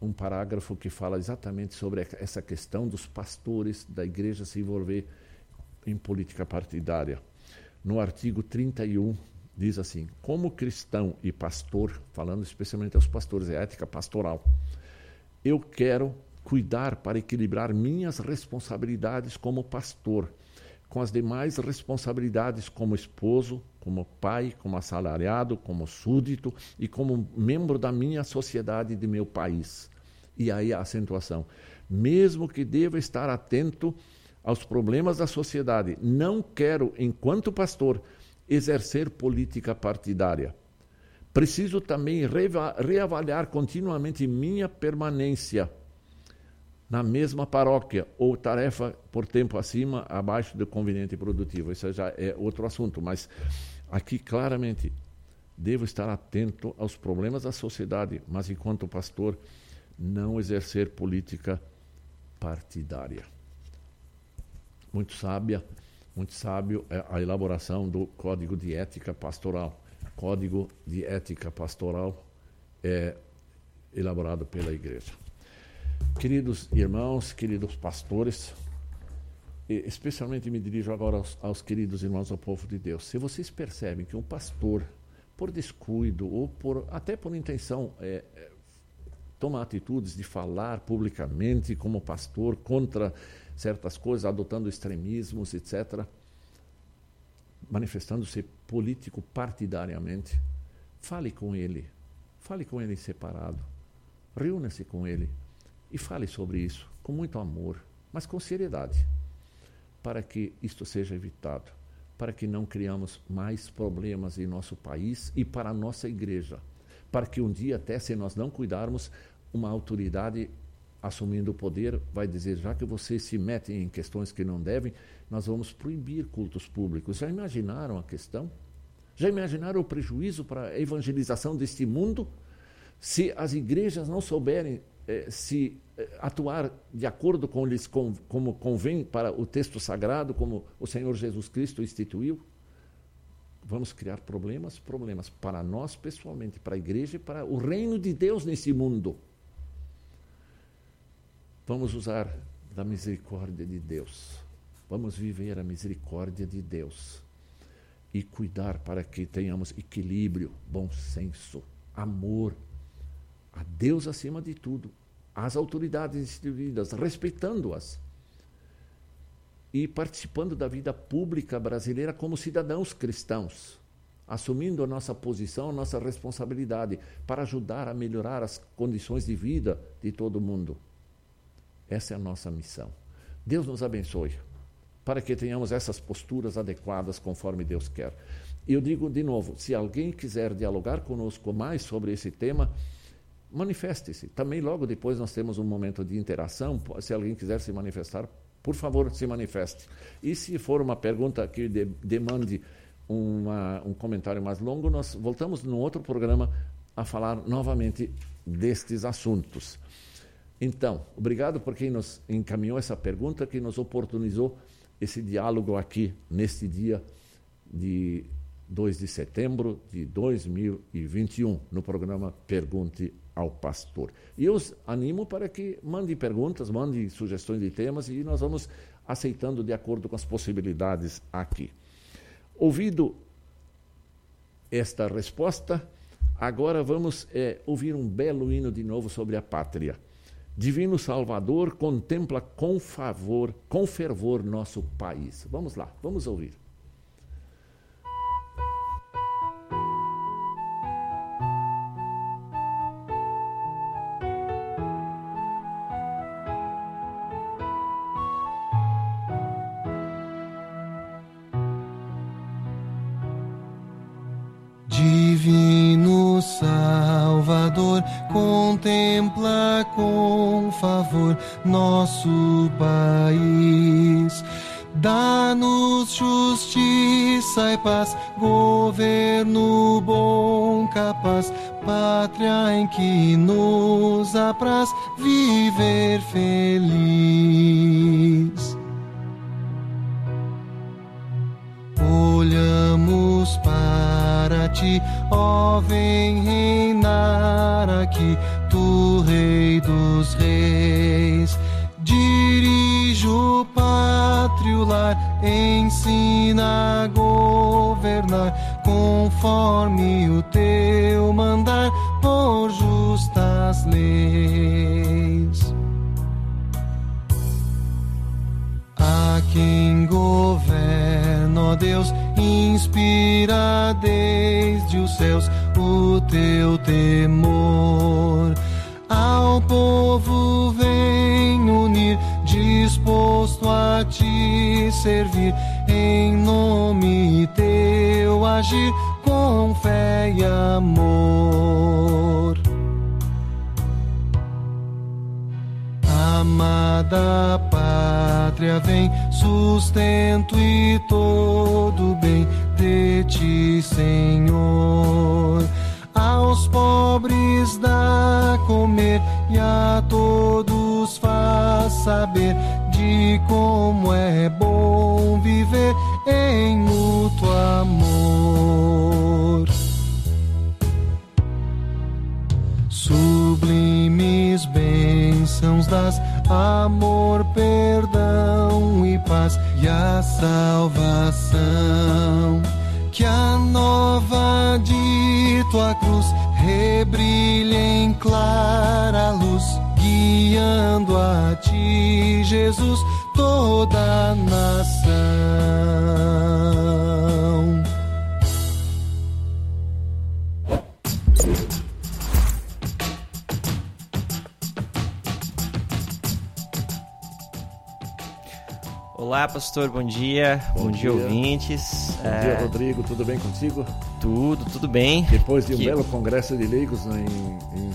um parágrafo que fala exatamente sobre essa questão dos pastores da igreja se envolver em política partidária. No artigo 31, diz assim: Como cristão e pastor, falando especialmente aos pastores, é ética pastoral, eu quero cuidar para equilibrar minhas responsabilidades como pastor com as demais responsabilidades como esposo, como pai, como assalariado, como súdito e como membro da minha sociedade de meu país. E aí a acentuação. Mesmo que deva estar atento aos problemas da sociedade, não quero, enquanto pastor, exercer política partidária. Preciso também reavaliar continuamente minha permanência na mesma paróquia ou tarefa por tempo acima, abaixo do conveniente produtivo. Isso já é outro assunto, mas aqui claramente devo estar atento aos problemas da sociedade, mas enquanto pastor não exercer política partidária. Muito sábia, muito sábio é a elaboração do Código de Ética Pastoral. Código de Ética Pastoral é elaborado pela Igreja. Queridos irmãos, queridos pastores, especialmente me dirijo agora aos, aos, queridos irmãos ao povo de Deus. Se vocês percebem que um pastor por descuido ou por até por intenção é, é, toma atitudes de falar publicamente como pastor contra certas coisas, adotando extremismos, etc., manifestando-se político partidariamente, fale com ele, fale com ele separado, reúna-se com ele e fale sobre isso com muito amor, mas com seriedade, para que isto seja evitado para que não criamos mais problemas em nosso país e para a nossa igreja. Para que um dia, até se nós não cuidarmos, uma autoridade assumindo o poder vai dizer: já que vocês se metem em questões que não devem, nós vamos proibir cultos públicos. Já imaginaram a questão? Já imaginaram o prejuízo para a evangelização deste mundo? Se as igrejas não souberem se eh, atuar de acordo com com, como convém para o texto sagrado, como o Senhor Jesus Cristo instituiu, vamos criar problemas, problemas para nós pessoalmente, para a igreja e para o reino de Deus nesse mundo. Vamos usar da misericórdia de Deus. Vamos viver a misericórdia de Deus e cuidar para que tenhamos equilíbrio, bom senso, amor, a Deus acima de tudo, às autoridades instituídas, respeitando-as e participando da vida pública brasileira como cidadãos cristãos, assumindo a nossa posição, a nossa responsabilidade para ajudar a melhorar as condições de vida de todo mundo. Essa é a nossa missão. Deus nos abençoe para que tenhamos essas posturas adequadas conforme Deus quer. Eu digo de novo: se alguém quiser dialogar conosco mais sobre esse tema, manifeste-se. Também logo depois nós temos um momento de interação. Se alguém quiser se manifestar, por favor, se manifeste. E se for uma pergunta que de, demande uma, um comentário mais longo, nós voltamos no outro programa a falar novamente destes assuntos. Então, obrigado por quem nos encaminhou essa pergunta, que nos oportunizou esse diálogo aqui neste dia de 2 de setembro de 2021, no programa Pergunte ao pastor. E eu os animo para que mandem perguntas, mandem sugestões de temas e nós vamos aceitando de acordo com as possibilidades aqui. Ouvido esta resposta, agora vamos é, ouvir um belo hino de novo sobre a pátria. Divino Salvador contempla com favor, com fervor nosso país. Vamos lá, vamos ouvir. Governo bom, capaz, pátria em que nos apraz governar conforme o teu mandar por justas leis. A quem governa, ó Deus, inspira desde os céus o teu temor. Ao povo vem unir, disposto a te servir, teu agir com fé e amor. Amada pátria, vem sustento e todo bem de ti, Senhor aos pobres dá comer e a todos faz saber de como é bom viver amor. Sublimes bênçãos das amor, perdão e paz e a salvação que a nova de tua cruz rebrilha em clara luz, guiando a ti, Jesus, toda a nação. Olá, pastor, bom dia. Bom, Bom dia, dia. ouvintes. Bom dia, Rodrigo. Tudo bem contigo? Tudo, tudo bem. Depois de um Que- belo congresso de leigos em, em-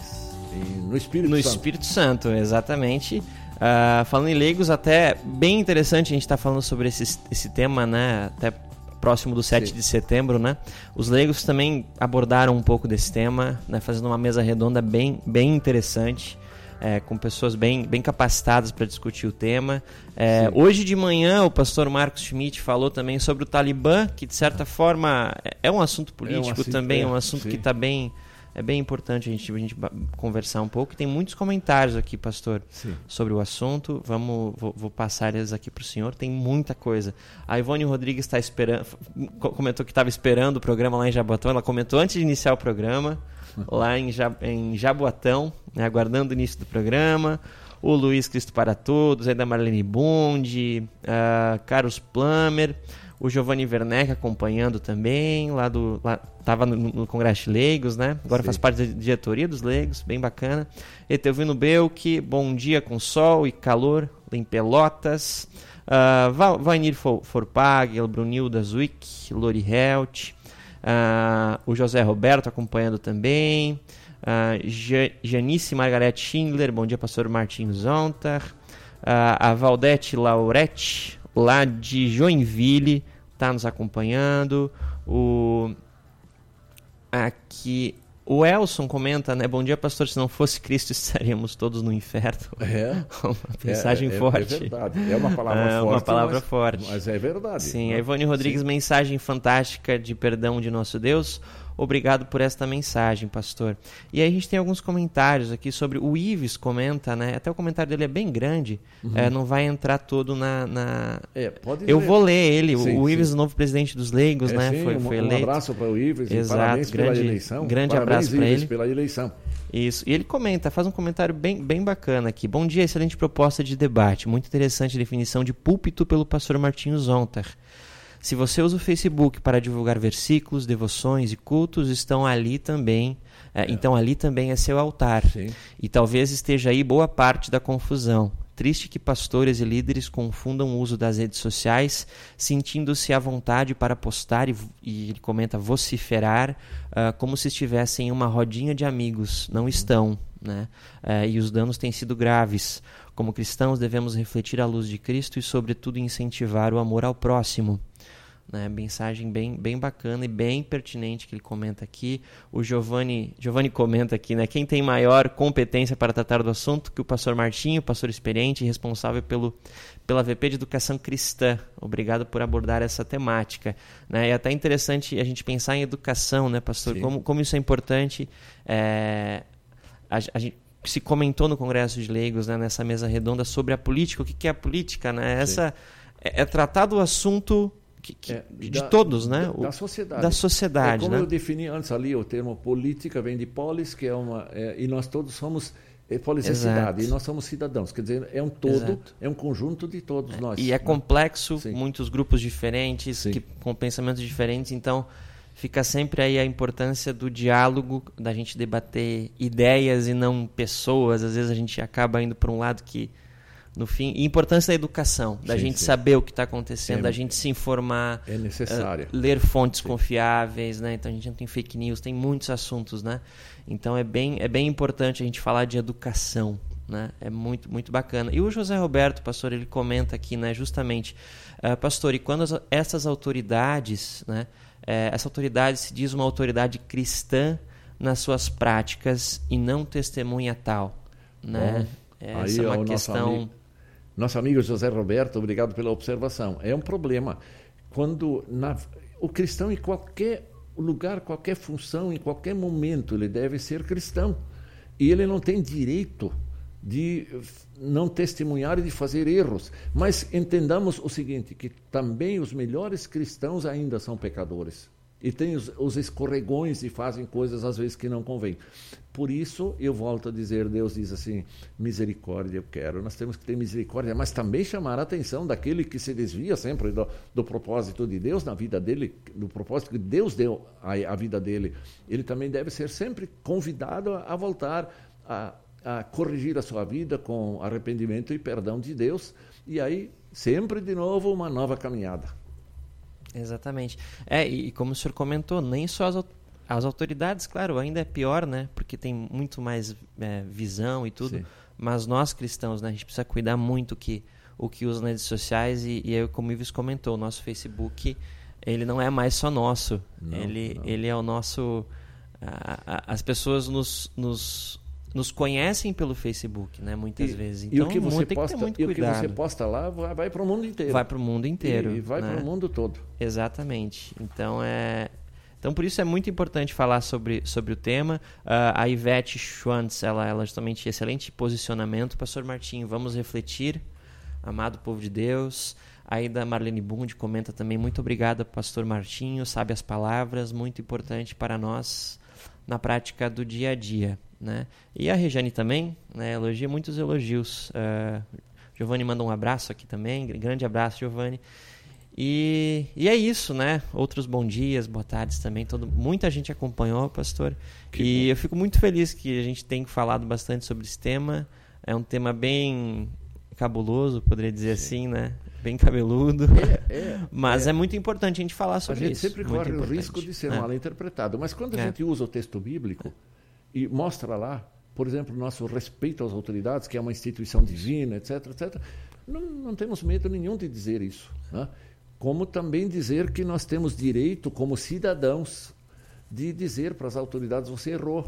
em- no Espírito No Santo. Espírito Santo, exatamente. Ah, falando em leigos, até bem interessante a gente estar falando sobre esse, esse tema, né? Até próximo do 7 Sim. de setembro, né? Os leigos também abordaram um pouco desse tema, né? Fazendo uma mesa redonda bem, bem interessante. É, com pessoas bem, bem capacitadas para discutir o tema. É, hoje de manhã, o pastor Marcos Schmidt falou também sobre o Talibã, que de certa forma é- é um assunto político assunto- também, é um é, assunto sim. que está bem, é bem importante a gente, a gente conversar um pouco. Tem muitos comentários aqui, pastor, Sim. sobre o assunto. Vamos, vou, vou passar eles aqui para o senhor. Tem muita coisa. A Ivone Rodrigues está esperando, co- comentou que estava esperando o programa lá em Jaboatão. Ela comentou antes de iniciar o programa, lá em, em Jaboatão, né, aguardando o início do programa. O Luiz Cristo para Todos, aí da Marlene Bund, ah, Carlos Plummer, o Giovanni Werneck acompanhando também, lá do. Lá, tava no, no Congresso de Leigos, né? Agora Sim. faz parte da diretoria dos Leigos, bem bacana. Etelvino Belk, bom dia com sol e calor em Pelotas. Uh, Vainir For- Forpag, Brunilda Zwick, Lori Helt, ah, o José Roberto acompanhando também. Ja- Janice Margarete Schindler, bom dia, pastor Martin Zontar. Ah, a Valdete Laurete, lá de Joinville, está nos acompanhando. O aqui o Elson comenta, né? Bom dia, pastor. Se não fosse Cristo, [laughs] estaríamos todos no inferno. É. [laughs] uma mensagem é, é- forte. É verdade. É uma palavra É forte. uma palavra mas, forte. Mas é verdade. Sim, né? a Ivone Rodrigues, mensagem fantástica de perdão de nosso Deus. Obrigado por esta mensagem, pastor. E aí a gente tem alguns comentários aqui sobre. O Ives comenta, né? Até o comentário dele é bem grande. é, não vai entrar todo na. na- É, pode Eu ler. vou ler ele. Sim, o Ives, sim. o novo presidente dos Leigos, É, né? sim, foi, um, foi um eleito. abraço para o Ives Exato, parabéns grande- pela eleição. grande parabéns, abraço Ives, ele. pela eleição. Isso. E ele comenta, faz um comentário bem, bem bacana aqui. Bom dia, excelente proposta de debate. Muito interessante a definição de púlpito pelo pastor Martinho Zontar. Se você usa o Facebook para divulgar versículos, devoções e cultos, estão ali também. é, Então ali também é seu altar. Sim. E talvez esteja aí boa parte da confusão. Triste que pastores e líderes confundam o uso das redes sociais, sentindo-se à vontade para postar e, e ele comenta vociferar, ah, como se estivessem em uma rodinha de amigos. Não estão. Né? Eh, e os danos têm sido graves. Como cristãos, devemos refletir a luz de Cristo e, sobretudo, incentivar o amor ao próximo né? Mensagem bem, bem bacana e bem pertinente que ele comenta aqui. O Giovanni, Giovanni comenta aqui, né? Quem tem maior competência para tratar do assunto que o pastor Martinho, pastor experiente e responsável pelo, pela VP de Educação Cristã. Obrigado por abordar essa temática. Né? É até interessante a gente pensar em educação, né, pastor? Sim. Como, como isso é importante. É, a, a gente se comentou no Congresso de Leigos, né, nessa mesa redonda, sobre a política. O que, que é a política? Né? Essa, é, é tratar do assunto que- que- É, de da- todos, né? Da, O- da sociedade. da sociedade, É como né? eu defini antes ali, o termo política vem de polis, que é uma. é, e nós todos somos. Polis é cidade, e nós somos cidadãos. Quer dizer, é um todo, Exato. é um conjunto de todos nós. E é né? complexo, Sim. muitos grupos diferentes, que, com pensamentos diferentes, então fica sempre aí a importância do diálogo, da gente debater ideias e não pessoas. Às vezes a gente acaba indo para um lado que, no fim, e a importância da educação, da Sim, gente sim. saber o que está acontecendo, É- da gente se informar, É necessária. Uh, ler fontes confiáveis, né? Então a gente não tem fake news, tem muitos assuntos, né? Então é bem, é bem importante a gente falar de educação, né? É muito, muito bacana. E o José Roberto, pastor, ele comenta aqui, né? Justamente, uh, pastor, e quando as- essas autoridades, né? eh, essa autoridade se diz uma autoridade cristã nas suas práticas e não testemunha tal, né? Bom, Essa aí, é uma nosso questão... Nosso amigo José Roberto, obrigado pela observação. É um problema. Quando na- o cristão, em qualquer lugar, qualquer função, em qualquer momento, ele deve ser cristão. E ele não tem direito de não testemunhar e de fazer erros. Mas entendamos o seguinte, que também os melhores cristãos ainda são pecadores. E tem os, os escorregões e fazem coisas às vezes que não convém. Por isso, eu volto a dizer, Deus diz assim, misericórdia eu quero. Nós temos que ter misericórdia, mas também chamar a atenção daquele que se desvia sempre do, do propósito de Deus na vida dele, do propósito que Deus deu à vida dele. Ele também deve ser sempre convidado a, a voltar a, a corrigir a sua vida com arrependimento e perdão de Deus. E aí, sempre de novo, uma nova caminhada. Exatamente. É, e como o senhor comentou, nem só as, as autoridades, claro, ainda é pior, né? Porque tem muito mais é, visão e tudo. Sim. Mas nós cristãos, né? A gente precisa cuidar muito que o que usa nas redes sociais e, e como o Ives comentou, o nosso Facebook, ele não é mais só nosso. Não, ele, não. ele é o nosso... A, a, as pessoas nos, nos nos conhecem pelo Facebook, né? Muitas e, vezes. Então, e o que você posta, que e o que você posta lá vai, vai para o mundo inteiro. Vai para o mundo inteiro. E, e vai né? para o mundo todo. Exatamente. Então é, então por isso é muito importante falar sobre, sobre o tema. Uh, a Ivete Schwantz, ela, ela justamente excelente posicionamento. Pastor Martinho, vamos refletir, amado povo de Deus. Aí da Marlene Bund comenta também muito obrigada, Pastor Martinho, sabe as palavras, muito importante para nós na prática do dia a dia. Né? E a Regiane também né, elogia muitos elogios. Uh, Giovanni manda um abraço aqui também, grande abraço, Giovanni. E, e é isso, né? Outros bom dias, boa tardes também. Todo, muita gente acompanhou, pastor. Que e bom. eu fico muito feliz que a gente tem falado bastante sobre esse tema. É um tema bem cabuloso, poderia dizer Sim. assim, né? Bem cabeludo. É, é, [laughs] mas é. é. muito importante a gente falar sobre isso. A gente isso. sempre corre o risco de ser é. mal interpretado. Mas quando a é. gente usa o texto bíblico e mostra lá, por exemplo, nosso respeito às autoridades, que é uma instituição divina, etc., etc., não, não temos medo nenhum de dizer isso. Né? Como também dizer que nós temos direito, como cidadãos, de dizer para as autoridades: você errou,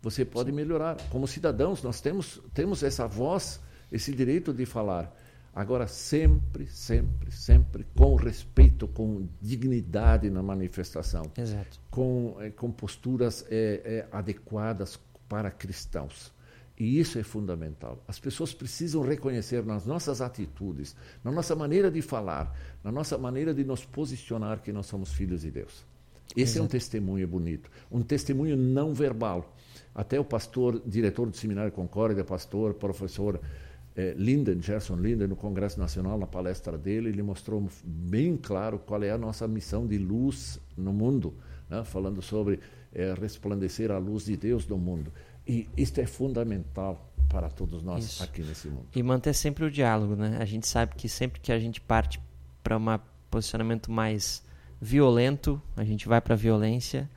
você pode melhorar. Como cidadãos, nós temos, temos essa voz, esse direito de falar. Agora, sempre, sempre, sempre com respeito, com dignidade na manifestação. Exato. Com, é, com posturas é, é, adequadas para cristãos. E isso é fundamental. As pessoas precisam reconhecer nas nossas atitudes, na nossa maneira de falar, na nossa maneira de nos posicionar que nós somos filhos de Deus. Esse Exato. é um testemunho bonito, um testemunho não verbal. Até o pastor, diretor do Seminário Concórdia, pastor, professor é, Linden, Gerson Linden, no Congresso Nacional, na palestra dele, ele mostrou bem claro qual é a nossa missão de luz no mundo, né? falando sobre é, resplandecer a luz de Deus no mundo. E isto é fundamental para todos nós Isso. aqui nesse mundo. E manter sempre o diálogo, né? A gente sabe que sempre que a gente parte para um posicionamento mais violento, a gente vai para a violência,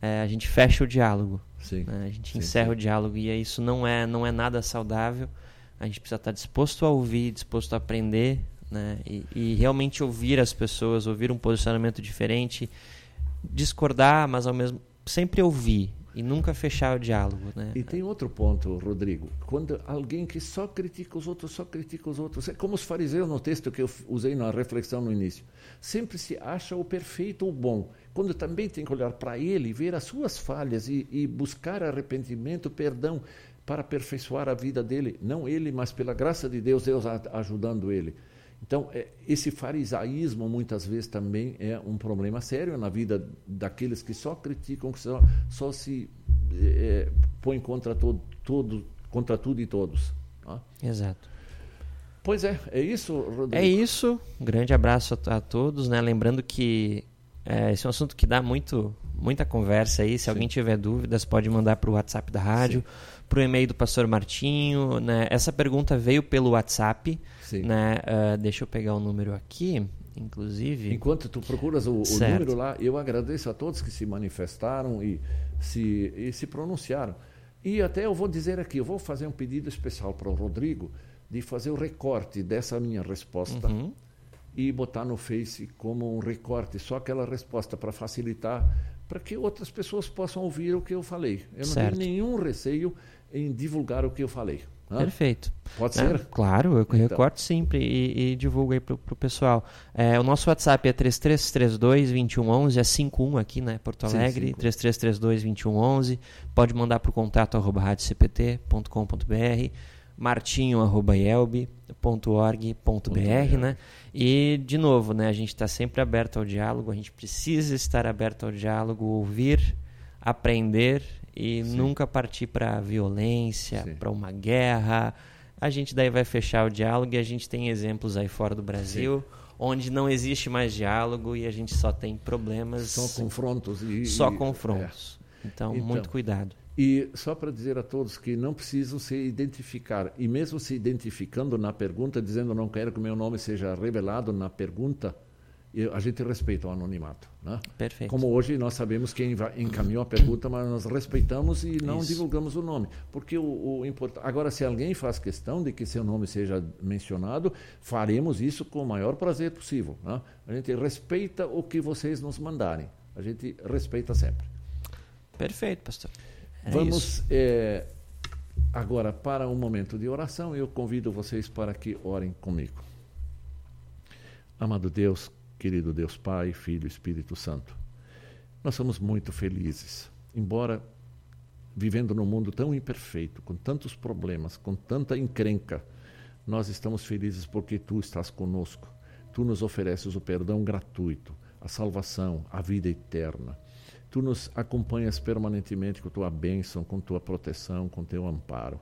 é, a gente fecha o diálogo. Né? A gente sim, encerra sim. o diálogo e isso não é não é nada saudável a gente precisa estar disposto a ouvir, disposto a aprender, né? E, e, realmente ouvir as pessoas, ouvir um posicionamento diferente, discordar, mas ao mesmo sempre ouvir e nunca fechar o diálogo, né? E tem outro ponto, Rodrigo. Quando alguém que só critica os outros, só critica os outros, é como os fariseus no texto que eu usei na reflexão no início, sempre se acha o perfeito, o bom, quando também tem que olhar para ele, ver as suas falhas e, e buscar arrependimento, perdão para aperfeiçoar a vida dele, não ele, mas pela graça de Deus, Deus ajudando ele. Então, é, esse farisaísmo muitas vezes também é um problema sério na vida daqueles que só criticam, que só, só se é, põem contra, todo, todo, contra tudo e todos. Tá? Exato. Pois é, é isso, Rodrigo. É isso. Um grande abraço a, a todos. Né? Lembrando que é, esse é um assunto que dá muito, muita conversa aí. Se Sim. alguém tiver dúvidas, pode mandar para o WhatsApp da rádio. Sim para o e-mail do pastor Martinho. Né? Essa pergunta veio pelo WhatsApp. Sim. Né? Uh, deixa eu pegar o número aqui, inclusive. Enquanto tu procuras o, o número lá, eu agradeço a todos que se manifestaram e se, e se pronunciaram. E até eu vou dizer aqui, eu vou fazer um pedido especial para o Rodrigo de fazer o recorte dessa minha resposta uhum. e botar no Face como um recorte, só aquela resposta para facilitar, para que outras pessoas possam ouvir o que eu falei. Eu não certo. tenho nenhum receio em divulgar o que eu falei. Né? Perfeito. Pode é, ser? Claro, eu então. recorto sempre e, e divulgo aí para o pessoal. É, o nosso WhatsApp é 3332-2111, é 51 aqui, né? Porto Alegre, 3332-2111. Pode mandar para o contato arroba radiocpt.com.br. martinho.ielb.org.br, né? E, de novo, né, a gente está sempre aberto ao diálogo, a gente precisa estar aberto ao diálogo, ouvir, aprender e Sim. nunca partir para violência, para uma guerra. A gente daí vai fechar o diálogo e a gente tem exemplos aí fora do Brasil. Sim onde não existe mais diálogo e a gente só tem problemas. Só confrontos. E, só confrontos. É. Então, então, muito cuidado. E só para dizer a todos que não precisam se identificar, e mesmo se identificando na pergunta, dizendo não quero que meu nome seja revelado na pergunta, a gente respeita o anonimato. Né? Perfeito. Como hoje nós sabemos quem encaminhou a pergunta, mas nós respeitamos e não Isso. divulgamos o nome. Porque o, o importante. Agora, se alguém faz questão de que seu nome seja mencionado, faremos isso com o maior prazer possível. Né? A gente respeita o que vocês nos mandarem. A gente respeita sempre. Perfeito, pastor. É Vamos é, agora para um momento de oração. Eu convido vocês para que orem comigo. Amado Deus, querido Deus Pai, Filho e Espírito Santo. Nós somos muito felizes, embora vivendo num mundo tão imperfeito, com tantos problemas, com tanta encrenca, nós estamos felizes porque tu estás conosco. Tu nos ofereces o perdão gratuito, a salvação, a vida eterna. Tu nos acompanhas permanentemente com tua bênção, com tua proteção, com teu amparo.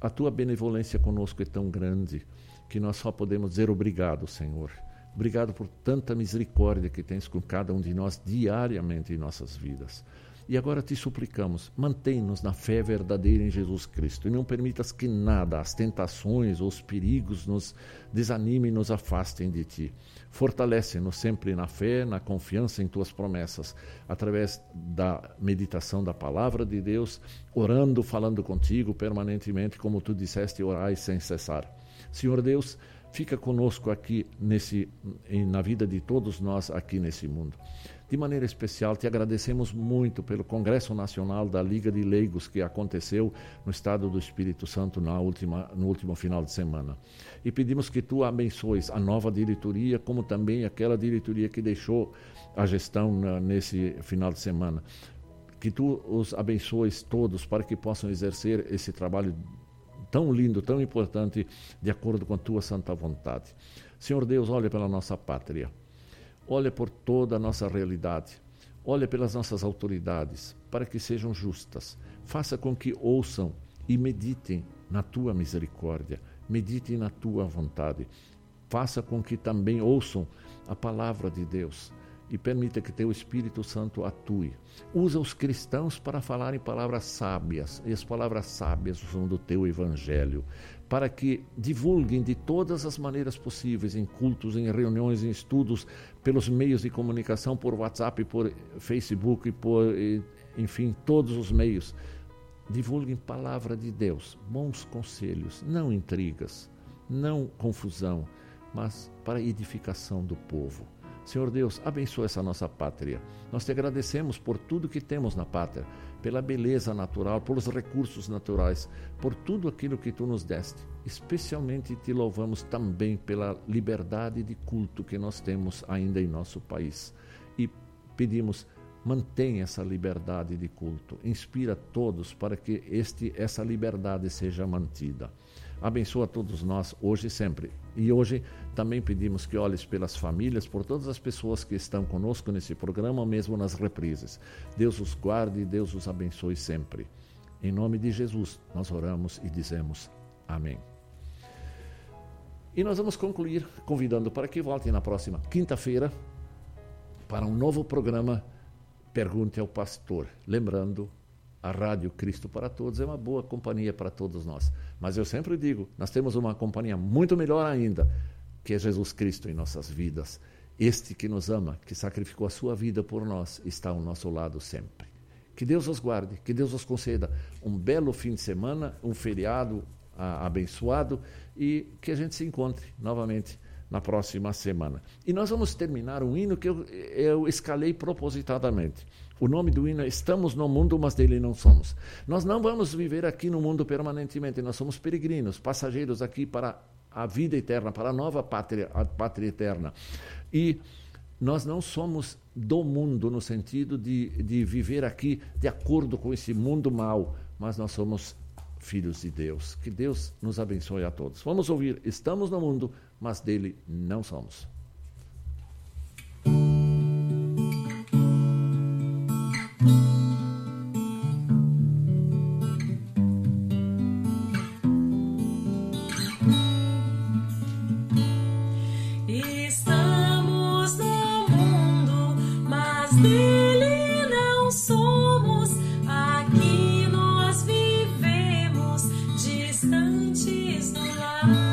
A tua benevolência conosco é tão grande que nós só podemos dizer obrigado, Senhor. Obrigado por tanta misericórdia que tens com cada um de nós diariamente em nossas vidas. E agora te suplicamos, mantém-nos na fé verdadeira em Jesus Cristo e não permitas que nada, as tentações ou os perigos nos desanimem e nos afastem de ti. Fortalece-nos sempre na fé, na confiança em tuas promessas, através da meditação da palavra de Deus, orando, falando contigo permanentemente, como tu disseste, orai sem cessar. Senhor Deus, fica conosco aqui nesse, na vida de todos nós aqui nesse mundo. De maneira especial, te agradecemos muito pelo Congresso Nacional da Liga de Leigos que aconteceu no estado do Espírito Santo na última, no último final de semana. E pedimos que tu abençoes a nova diretoria, como também aquela diretoria que deixou a gestão na, nesse final de semana. Que tu os abençoes todos para que possam exercer esse trabalho tão lindo, tão importante, de acordo com a tua santa vontade. Senhor Deus, olha pela nossa pátria, olha por toda a nossa realidade, olha pelas nossas autoridades, para que sejam justas. Faça com que ouçam e meditem na tua misericórdia, meditem na tua vontade. Faça com que também ouçam a palavra de Deus e permita que teu Espírito Santo atue. Usa os cristãos para falarem palavras sábias, e as palavras sábias são do teu evangelho, para que divulguem de todas as maneiras possíveis, em cultos, em reuniões, em estudos, pelos meios de comunicação, por WhatsApp, por Facebook, por, enfim, todos os meios. Divulguem palavra de Deus, bons conselhos, não intrigas, não confusão, mas para edificação do povo. Senhor Deus, abençoa essa nossa pátria. Nós te agradecemos por tudo que temos na pátria, pela beleza natural, pelos recursos naturais, por tudo aquilo que tu nos deste. Especialmente te louvamos também pela liberdade de culto que nós temos ainda em nosso país. E pedimos, mantenha essa liberdade de culto. Inspira todos para que este, essa liberdade seja mantida. Abençoa todos nós hoje e sempre. E hoje também pedimos que olhes pelas famílias, por todas as pessoas que estão conosco nesse programa, mesmo nas reprises. Deus os guarde e Deus os abençoe sempre. Em nome de Jesus, nós oramos e dizemos amém. E nós vamos concluir convidando para que voltem na próxima quinta-feira para um novo programa Pergunte ao Pastor. Lembrando, a Rádio Cristo para Todos é uma boa companhia para todos nós. Mas eu sempre digo, nós temos uma companhia muito melhor ainda, que é Jesus Cristo em nossas vidas. Este que nos ama, que sacrificou a sua vida por nós, está ao nosso lado sempre. Que Deus os guarde, que Deus os conceda um belo fim de semana, um feriado abençoado e que a gente se encontre novamente na próxima semana. E nós vamos terminar um hino que eu, eu escalei propositadamente. O nome do hino é Estamos no mundo, mas dele não somos. Nós não vamos viver aqui no mundo permanentemente, nós somos peregrinos, passageiros aqui para a vida eterna, para a nova pátria, a pátria eterna. E nós não somos do mundo no sentido de, de viver aqui de acordo com esse mundo mau, mas nós somos filhos de Deus. Que Deus nos abençoe a todos. Vamos ouvir Estamos no mundo, mas dele não somos. Busca